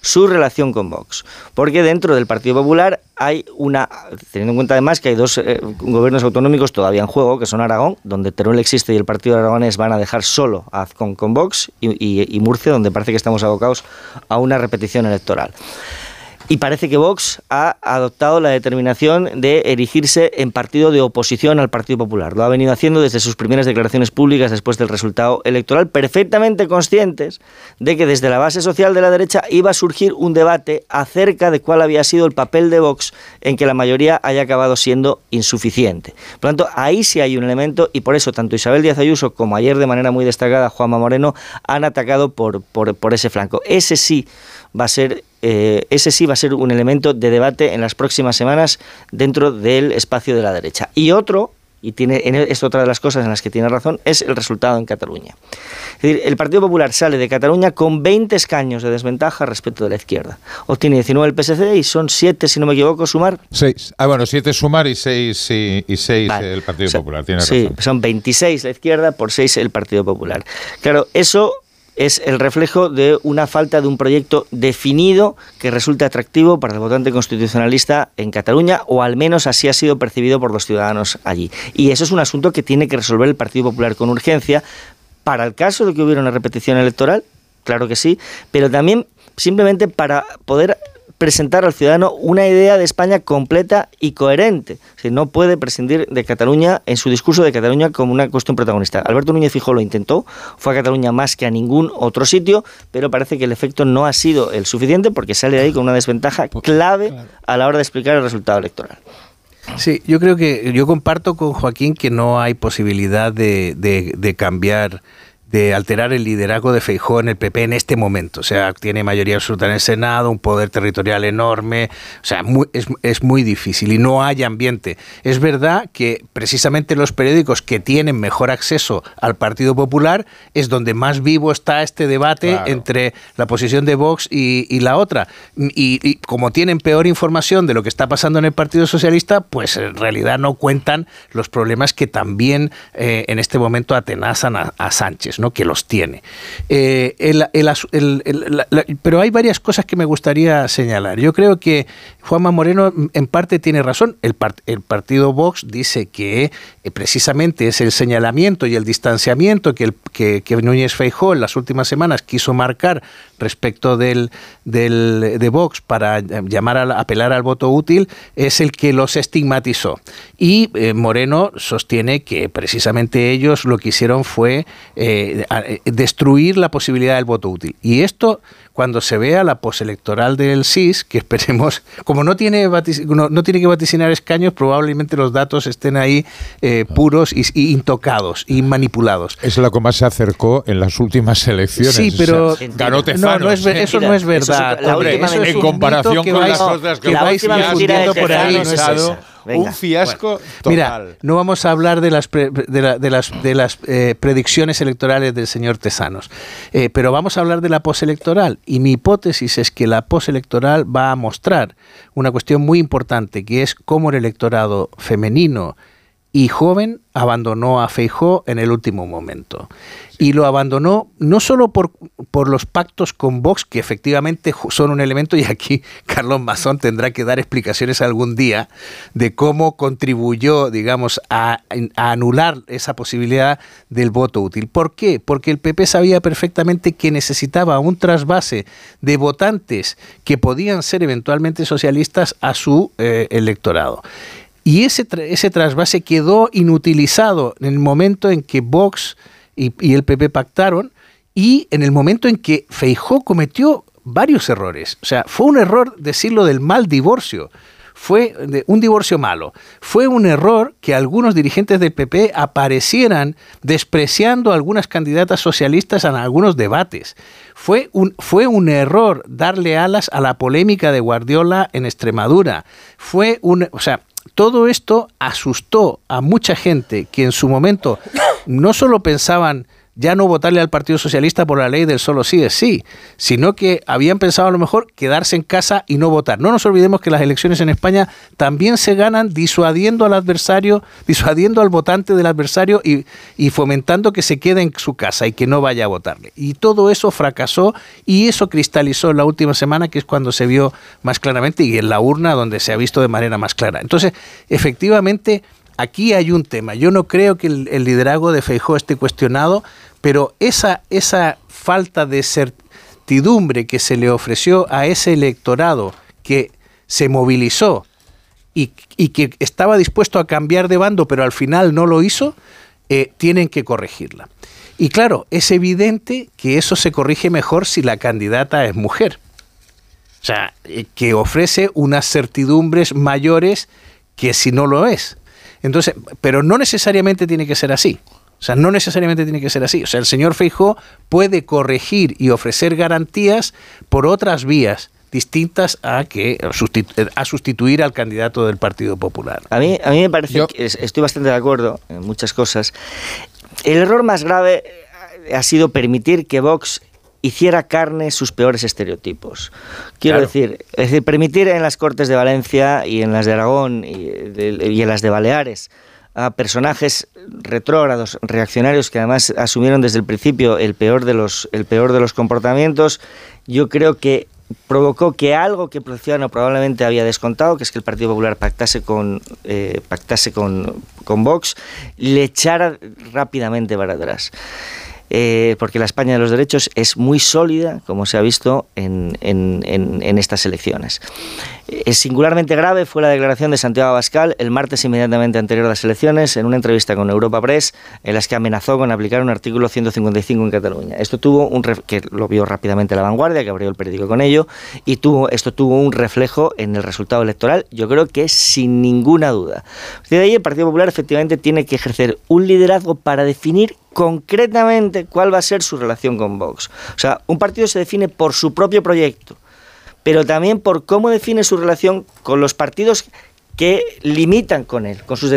su relación con Vox. Porque dentro del Partido Popular hay una, teniendo en cuenta además que hay dos eh, gobiernos autonómicos todavía en juego, que son Aragón, donde Teruel existe y el Partido Aragonés van a dejar solo a Azcón con Vox, y Murcia, donde parece que estamos abocados a una repetición electoral. Y parece que Vox ha adoptado la determinación de erigirse en partido de oposición al Partido Popular. Lo ha venido haciendo desde sus primeras declaraciones públicas después del resultado electoral, perfectamente conscientes de que desde la base social de la derecha iba a surgir un debate acerca de cuál había sido el papel de Vox en que la mayoría haya acabado siendo insuficiente. Por lo tanto, ahí sí hay un elemento y por eso tanto Isabel Díaz Ayuso como ayer de manera muy destacada Juanma Moreno han atacado por, por, por ese flanco. Ese sí va a ser eh, ese sí va a ser un elemento de debate en las próximas semanas dentro del espacio de la derecha. Y otro, y tiene, es otra de las cosas en las que tiene razón, es el resultado en Cataluña. Es decir, el Partido Popular sale de Cataluña con 20 escaños de desventaja respecto de la izquierda. Obtiene 19 el PSC y son 7, si no me equivoco, sumar. 6. Ah, bueno, 7 sumar y 6 y, y el Partido Popular. Tiene sí, son 26 la izquierda por 6 el Partido Popular. Claro, eso es el reflejo de una falta de un proyecto definido que resulte atractivo para el votante constitucionalista en Cataluña, o al menos así ha sido percibido por los ciudadanos allí. Y eso es un asunto que tiene que resolver el Partido Popular con urgencia para el caso de que hubiera una repetición electoral, claro que sí, pero también simplemente para poder presentar al ciudadano una idea de España completa y coherente. no puede prescindir de Cataluña en su discurso de Cataluña como una cuestión protagonista. Alberto Núñez Fijó lo intentó, fue a Cataluña más que a ningún otro sitio, pero parece que el efecto no ha sido el suficiente porque sale de ahí con una desventaja clave a la hora de explicar el resultado electoral. Sí, yo creo que yo comparto con Joaquín que no hay posibilidad de, de cambiar de alterar el liderazgo de Feijó en el PP en este momento. O sea, tiene mayoría absoluta en el Senado, un poder territorial enorme, o sea, es, es, muy difícil y no hay ambiente. Es verdad que precisamente los periódicos que tienen mejor acceso al Partido Popular es donde más vivo está este debate entre la posición de Vox y, la otra. Y, como tienen peor información de lo que está pasando en el Partido Socialista, pues en realidad no cuentan los problemas que también eh, en este momento atenazan a Sánchez que los tiene. Eh, pero hay varias cosas que me gustaría señalar. Yo creo que Juanma Moreno en parte tiene razón. El, partido Vox dice que eh, precisamente es el señalamiento y el distanciamiento que, Núñez Feijó en las últimas semanas quiso marcar respecto del, de Vox para llamar a apelar al voto útil es el que los estigmatizó. Y eh, Moreno sostiene que precisamente ellos lo que hicieron fue eh, destruir la posibilidad del voto útil. Y esto, cuando se vea la poselectoral del SIS, que esperemos, [LAUGHS] como no tiene, no, tiene que vaticinar escaños, probablemente los datos estén ahí eh, puros y, intocados y manipulados. Es lo que más se acercó en las últimas [LAUGHS] elecciones. Sí, pero ganó no, no es, eso no es verdad. en comparación con las otras que, vais difundiendo por ahí un fiasco Mira, no vamos a hablar de las, de, las, de las eh, predicciones electorales del señor Tesanos, eh, pero vamos a hablar de la postelectoral. Y mi hipótesis es que la postelectoral va a mostrar una cuestión muy importante, que es cómo el electorado femenino y joven abandonó a Feijó en el último momento. Y lo abandonó no solo por, por los pactos con Vox, que efectivamente son un elemento, y aquí [LAUGHS] Carlos Mazón tendrá que dar explicaciones algún día de cómo contribuyó, digamos, a, anular esa posibilidad del voto útil. ¿Por qué? Porque el PP sabía perfectamente que necesitaba un trasvase de votantes que podían ser eventualmente socialistas a su eh, electorado. Y ese, ese trasvase quedó inutilizado en el momento en que Vox y, el PP pactaron y en el momento en que Feijó cometió varios errores. O sea, fue un error decirlo del mal divorcio. Fue un divorcio malo. Fue un error que algunos dirigentes del PP aparecieran despreciando a algunas candidatas socialistas en algunos debates. Fue un, fue un error darle alas a la polémica de Guardiola en Extremadura. Fue un, o sea, todo esto asustó a mucha gente que en su momento no solo pensaban ya no votarle al Partido Socialista por la ley del solo sí es sí, sino que habían pensado a lo mejor quedarse en casa y no votar. No nos olvidemos que las elecciones en España también se ganan disuadiendo al adversario, disuadiendo al votante del adversario y, y fomentando que se quede en su casa y que no vaya a votarle. Y todo eso fracasó y eso cristalizó en la última semana, que es cuando se vio más claramente y en la urna donde se ha visto de manera más clara. Entonces, efectivamente, aquí hay un tema. Yo no creo que el, liderazgo de Feijó esté cuestionado, pero esa, esa falta de certidumbre que se le ofreció a ese electorado que se movilizó y, que estaba dispuesto a cambiar de bando, pero al final no lo hizo, eh, tienen que corregirla. Y claro, es evidente que eso se corrige mejor si la candidata es mujer. O sea, eh, que ofrece unas certidumbres mayores que si no lo es. Entonces, pero no necesariamente tiene que ser así. O sea, no necesariamente tiene que ser así. O sea, el señor Feijó puede corregir y ofrecer garantías por otras vías distintas a que a sustituir al candidato del Partido Popular. A mí, a mí me parece que estoy bastante de acuerdo en muchas cosas. El error más grave ha sido permitir que Vox hiciera carne sus peores estereotipos. Quiero decir, es decir, permitir en las Cortes de Valencia y en las de Aragón y, en las de Baleares a personajes retrógrados, reaccionarios que además asumieron desde el principio el peor de los, el peor de los comportamientos, yo creo que provocó que algo que Prociano probablemente había descontado, que es que el Partido Popular pactase con, eh, pactase con, con Vox, le echara rápidamente para atrás. Eh, porque la España de los derechos es muy sólida, como se ha visto en, estas elecciones. Es singularmente grave fue la declaración de Santiago Abascal el martes inmediatamente anterior a las elecciones en una entrevista con Europa Press en las que amenazó con aplicar un artículo 155 en Cataluña. Esto tuvo un que lo vio rápidamente la vanguardia, que abrió el periódico con ello, y tuvo, esto tuvo un reflejo en el resultado electoral, yo creo que sin ninguna duda. De ahí el Partido Popular efectivamente tiene que ejercer un liderazgo para definir concretamente cuál va a ser su relación con Vox. O sea, un partido se define por su propio proyecto, pero también por cómo define su relación con los partidos que limitan con él, con, sus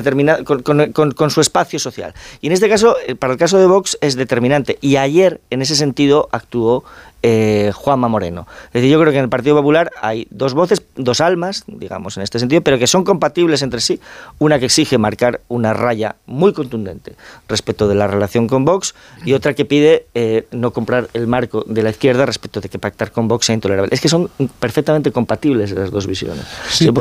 con, con, su espacio social. Y en este caso, eh, para el caso de Vox, es determinante. Y ayer, en ese sentido, actuó eh, Juanma Moreno. Es decir, yo creo que en el Partido Popular hay dos voces, dos almas, digamos, en este sentido, pero que son compatibles entre sí. Una que exige marcar una raya muy contundente respecto de la relación con Vox y otra que pide eh, no comprar el marco de la izquierda respecto de que pactar con Vox sea intolerable. Es que son perfectamente compatibles las dos visiones. Sí,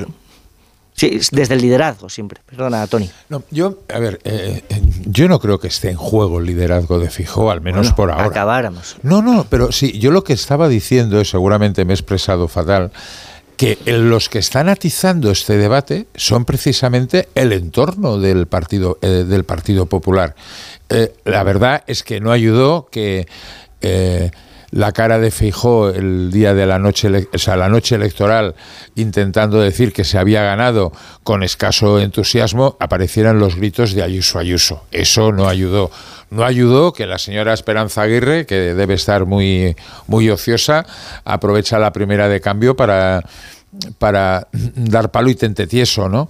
Sí, desde el liderazgo siempre. Perdona, Tony. No, yo, a ver, eh, eh, yo no creo que esté en juego el liderazgo de Fijo, al menos por ahora. Acabáramos. No, no, pero sí, yo lo que estaba diciendo, seguramente me he expresado fatal, que los que están atizando este debate son precisamente el entorno del Partido, eh, del partido Popular. la verdad es que no ayudó que la cara de Feijó el día de la noche, o sea, la noche electoral, intentando decir que se había ganado con escaso entusiasmo, aparecieran los gritos de Ayuso Ayuso. Eso no ayudó. No ayudó que la señora Esperanza Aguirre, que debe estar muy, muy ociosa, aprovecha la primera de cambio para, para dar palo y tente tieso, ¿no?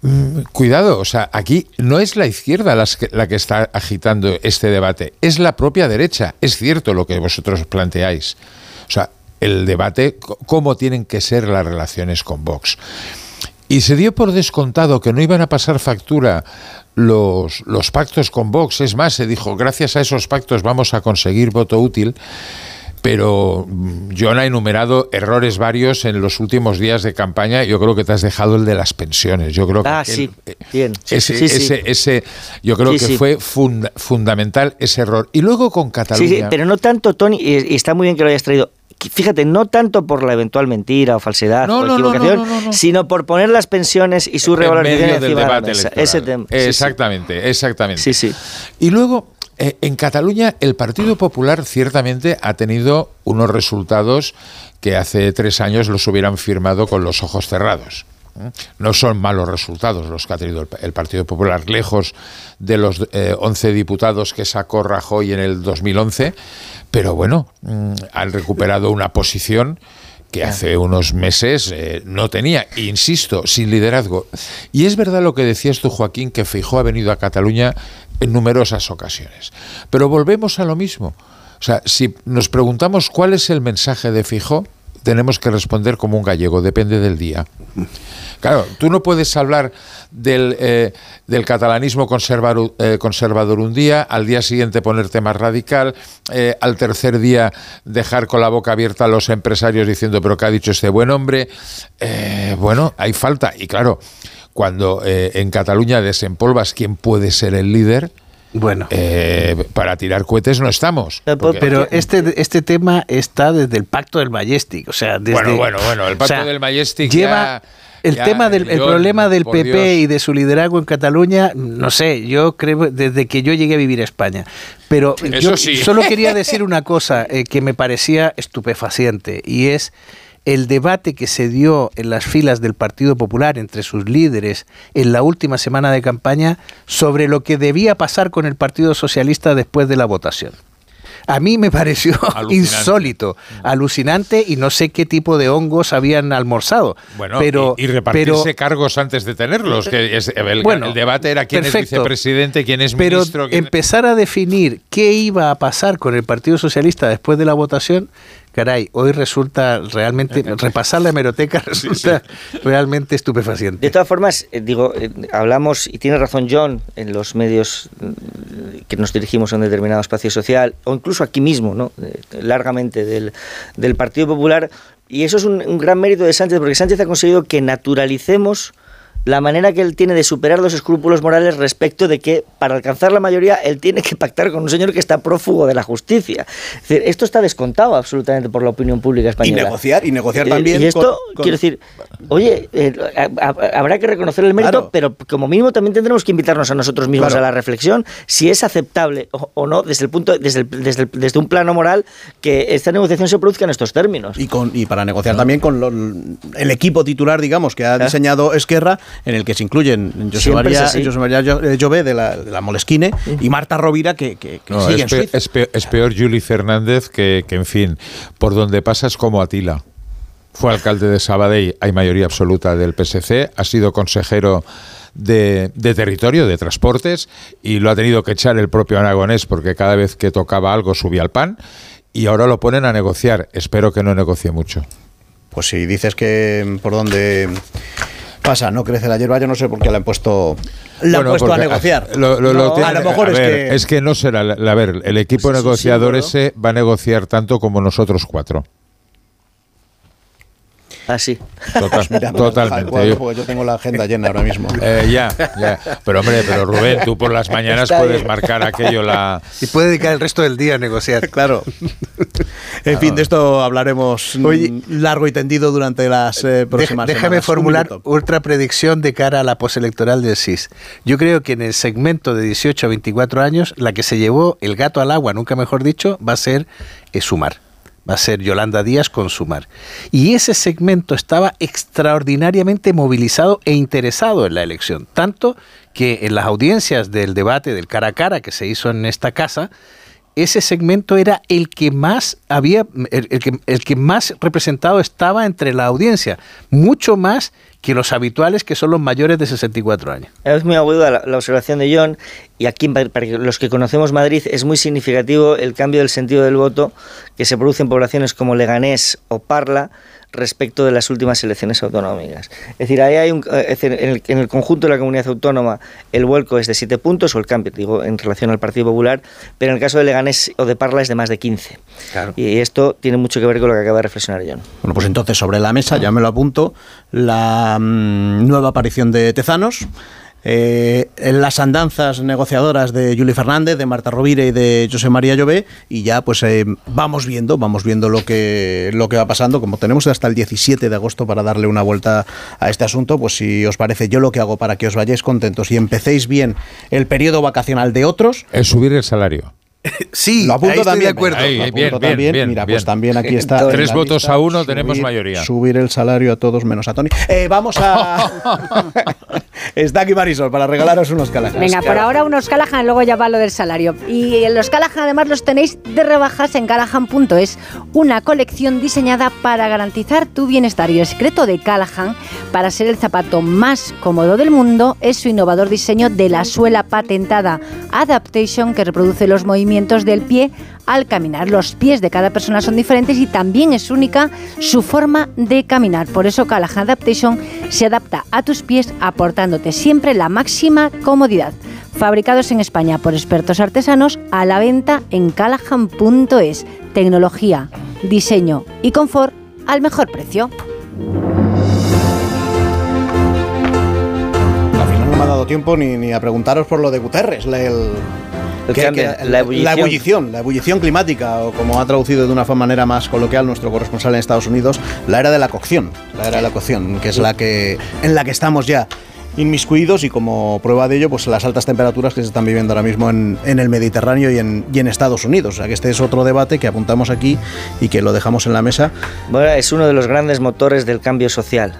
Mm, cuidado, o sea, aquí no es la izquierda la que está agitando este debate, es la propia derecha. Es cierto lo que vosotros planteáis. O sea, el debate, cómo tienen que ser las relaciones con Vox. Y se dio por descontado que no iban a pasar factura los, los pactos con Vox. Es más, se dijo, gracias a esos pactos vamos a conseguir voto útil pero mm, John ha enumerado errores varios en los últimos días de campaña. Yo creo que te has dejado el de las pensiones. Yo creo ah, que sí, bien. ese, yo creo que fue fundamental ese error. Y luego con Cataluña. Sí, pero no tanto, Tony, y está muy bien que lo hayas traído fíjate, no tanto por la eventual mentira o falsedad o equivocación, sino por poner las pensiones y su revalorización encima de la mesa. Ese tema. Exactamente, exactamente. Sí, sí. Y luego eh, en Cataluña el Partido Popular ciertamente ha tenido unos resultados que hace tres años los hubieran firmado con los ojos cerrados. ¿eh? No son malos resultados los que ha tenido el Partido Popular, lejos de los 11 eh, diputados que sacó Rajoy en el 2011, pero bueno, mm, han recuperado una posición que hace unos meses eh, no tenía, insisto, sin liderazgo. Y es verdad lo que decías tú, Joaquín, que Feijó ha venido a Cataluña en numerosas ocasiones. Pero volvemos a lo mismo. O sea, si nos preguntamos cuál es el mensaje de Fijó, tenemos que responder como un gallego, depende del día. Claro, tú no puedes hablar del, eh, del catalanismo conservador, eh, conservador un día, al día siguiente ponerte más radical, eh, al tercer día dejar con la boca abierta a los empresarios diciendo, pero ¿qué ha dicho este buen hombre? bueno, hay falta. Y claro, cuando en Cataluña desempolvas quién puede ser el líder, bueno, para tirar cohetes no estamos. Pero este, este tema está desde el pacto del Majestic. O sea, desde, bueno, bueno, bueno, el pacto del Majestic lleva. El tema del el problema del PP y de su liderazgo en Cataluña, no sé, yo creo desde que yo llegué a vivir a España. Pero yo solo quería decir una cosa eh, que me parecía estupefaciente y es el debate que se dio en las filas del Partido Popular entre sus líderes en la última semana de campaña sobre lo que debía pasar con el Partido Socialista después de la votación. A mí me pareció [LAUGHS] insólito, alucinante y no sé qué tipo de hongos habían almorzado. Bueno, pero, y, repartirse cargos antes de tenerlos. Que el, bueno, el debate era quién es vicepresidente, quién es ministro. Pero empezar a definir qué iba a pasar con el Partido Socialista después de la votación caray, hoy resulta realmente, repasar la hemeroteca [LAUGHS] resulta realmente estupefaciente. De todas formas, eh, digo, eh, hablamos, y tiene razón John, en los medios mm, que nos dirigimos a un determinado espacio social, o incluso aquí mismo, ¿no? largamente del, del Partido Popular, y eso es un, un gran mérito de Sánchez, porque Sánchez ha conseguido que naturalicemos la manera que él tiene de superar los escrúpulos morales respecto de que para alcanzar la mayoría él tiene que pactar con un señor que está prófugo de la justicia. esto está descontado absolutamente por la opinión pública española. Y negociar, y negociar también. Y esto, quiero decir, oye, eh, habrá que reconocer el mérito, pero como mínimo también tendremos que invitarnos a nosotros mismos a la reflexión si es aceptable o, no desde el punto, desde, desde, desde, un plano moral que esta negociación se produzca en estos términos. Y, con, y para negociar también con el equipo titular, digamos, que ha diseñado Esquerra en el que se incluyen José María, José María Llobé de la, de la Molesquine y Marta Rovira que, que, sigue es, en es, peor, es, peor, Juli Fernández que, que, en fin, por donde pasas como Atila. Fue alcalde de Sabadell, hay mayoría absoluta del PSC, ha sido consejero de, de, territorio, de transportes, y lo ha tenido que echar el propio Aragonés porque cada vez que tocaba algo subía el pan, y ahora lo ponen a negociar. Espero que no negocie mucho. Pues si dices que por donde pasa, no crece la hierba, yo no sé por qué la han puesto, la han puesto a negociar. Lo, a lo mejor es, que... es que no será, a ver, el equipo negociador ese va a negociar tanto como nosotros cuatro. Ah, sí. [LAUGHS] totalmente. yo tengo la agenda llena ahora mismo. [LAUGHS] Eh, ya, ya. Pero hombre, pero Rubén, tú por las mañanas puedes marcar aquello la... Y puede dedicar el resto del día a negociar. [LAUGHS] Claro. En fin, de esto hablaremos largo y tendido durante las eh, próximas Déjame formular otra predicción de cara a la postelectoral del SIS. Yo creo que en el segmento de 18 a 24 años, la que se llevó el gato al agua, nunca mejor dicho, va a ser eh, Sumar va a ser Yolanda Díaz con Sumar. Y ese segmento estaba extraordinariamente movilizado e interesado en la elección, tanto que en las audiencias del debate del cara a cara que se hizo en esta casa, ese segmento era el que más había, el, que, el que más representado estaba entre la audiencia, mucho más que los habituales que son los mayores de 64 años. Es muy aguda la, observación de John y aquí para los que conocemos Madrid es muy significativo el cambio del sentido del voto que se produce en poblaciones como Leganés o Parla respecto de las últimas elecciones autonómicas. Es decir, ahí hay un, eh, en, el, conjunto de la comunidad autónoma el vuelco es de 7 puntos, o el cambio, digo, en relación al Partido Popular, pero en el caso de Leganés o de Parla es de más de 15. Y esto tiene mucho que ver con lo que acaba de reflexionar John. Bueno, pues entonces sobre la mesa, ya me lo apunto, la mm, nueva aparición de Tezanos eh, en las andanzas negociadoras de Juli Fernández, de Marta Rovira y de José María Llobé y ya pues eh, vamos viendo, vamos viendo lo que, lo que va pasando. Como tenemos hasta el 17 de agosto para darle una vuelta a este asunto, pues si os parece, yo lo que hago para que os vayáis contentos y empecéis bien el periodo vacacional de otros... Es subir el salario. Sí, lo apunto también. de acuerdo. también. Mira, pues también aquí está. Tres votos a uno, tenemos mayoría. Subir el salario a todos menos a Tony. Eh, vamos a. [LAUGHS] Está aquí Marisol para regalaros unos Callahan. Venga, por ahora unos Callahan, luego ya va lo del salario. Y los Callahan además los tenéis de rebajas en callahan.es, una colección diseñada para garantizar tu bienestar. Y el secreto de Callahan para ser el zapato más cómodo del mundo es su innovador diseño de la suela patentada Adaptation que reproduce los movimientos del pie al caminar. Los pies de cada persona son diferentes y también es única su forma de caminar. Por eso Callahan Adaptation se adapta a tus pies aportándote siempre la máxima comodidad. Fabricados en España por expertos artesanos, a la venta en callahan.es. Tecnología, diseño y confort al mejor precio. Al final no me ha dado tiempo ni, ni a preguntaros por lo de Guterres, Cambio, que- la ebullición. la ebullición, la ebullición climática, o como ha traducido de una manera más coloquial nuestro corresponsal en Estados Unidos, la era de la cocción, la era de la cocción, que es la que en la que estamos ya inmiscuidos y como prueba de ello, pues las altas temperaturas que se están viviendo ahora mismo en, en el Mediterráneo y en, y en Estados Unidos. O sea que este es otro debate que apuntamos aquí y que lo dejamos en la mesa. Bueno, es uno de los grandes motores del cambio social.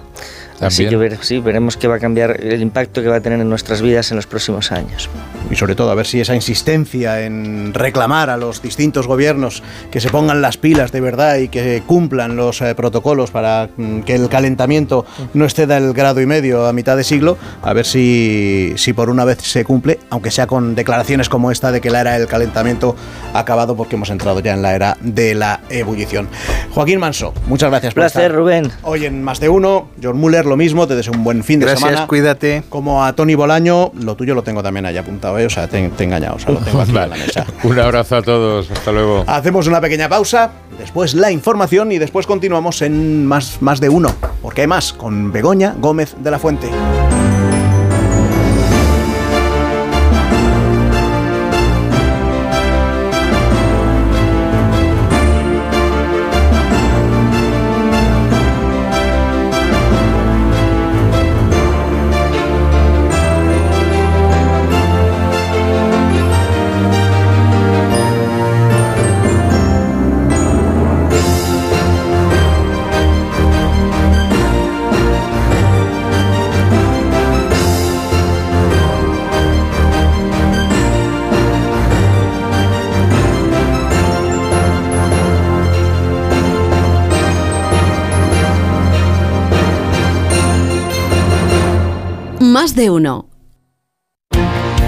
Así También. que ver- sí, veremos qué va a cambiar, el impacto que va a tener en nuestras vidas en los próximos años. y sobre todo a ver si esa insistencia en reclamar a los distintos gobiernos que se pongan las pilas de verdad y que cumplan los eh, protocolos para mm, que el calentamiento no exceda el grado y medio a mitad de siglo, a ver si, si por una vez se cumple, aunque sea con declaraciones como esta de que la era del calentamiento ha acabado porque hemos entrado ya en la era de la ebullición. Joaquín Manso, muchas gracias por Placer, estar Rubén. Hoy en Más de Uno, John Muller lo mismo, te deseo un buen fin de Gracias, semana. cuídate. Como a Tony Bolaño, lo tuyo lo tengo también ahí apuntado, ¿eh? o sea, te, te he engañado, o sea, lo tengo aquí en la mesa. [LAUGHS] Un abrazo a todos. Hasta luego. Hacemos una pequeña pausa, después la información y después continuamos en más, más de uno, porque hay más con Begoña Gómez de la Fuente. Más de uno.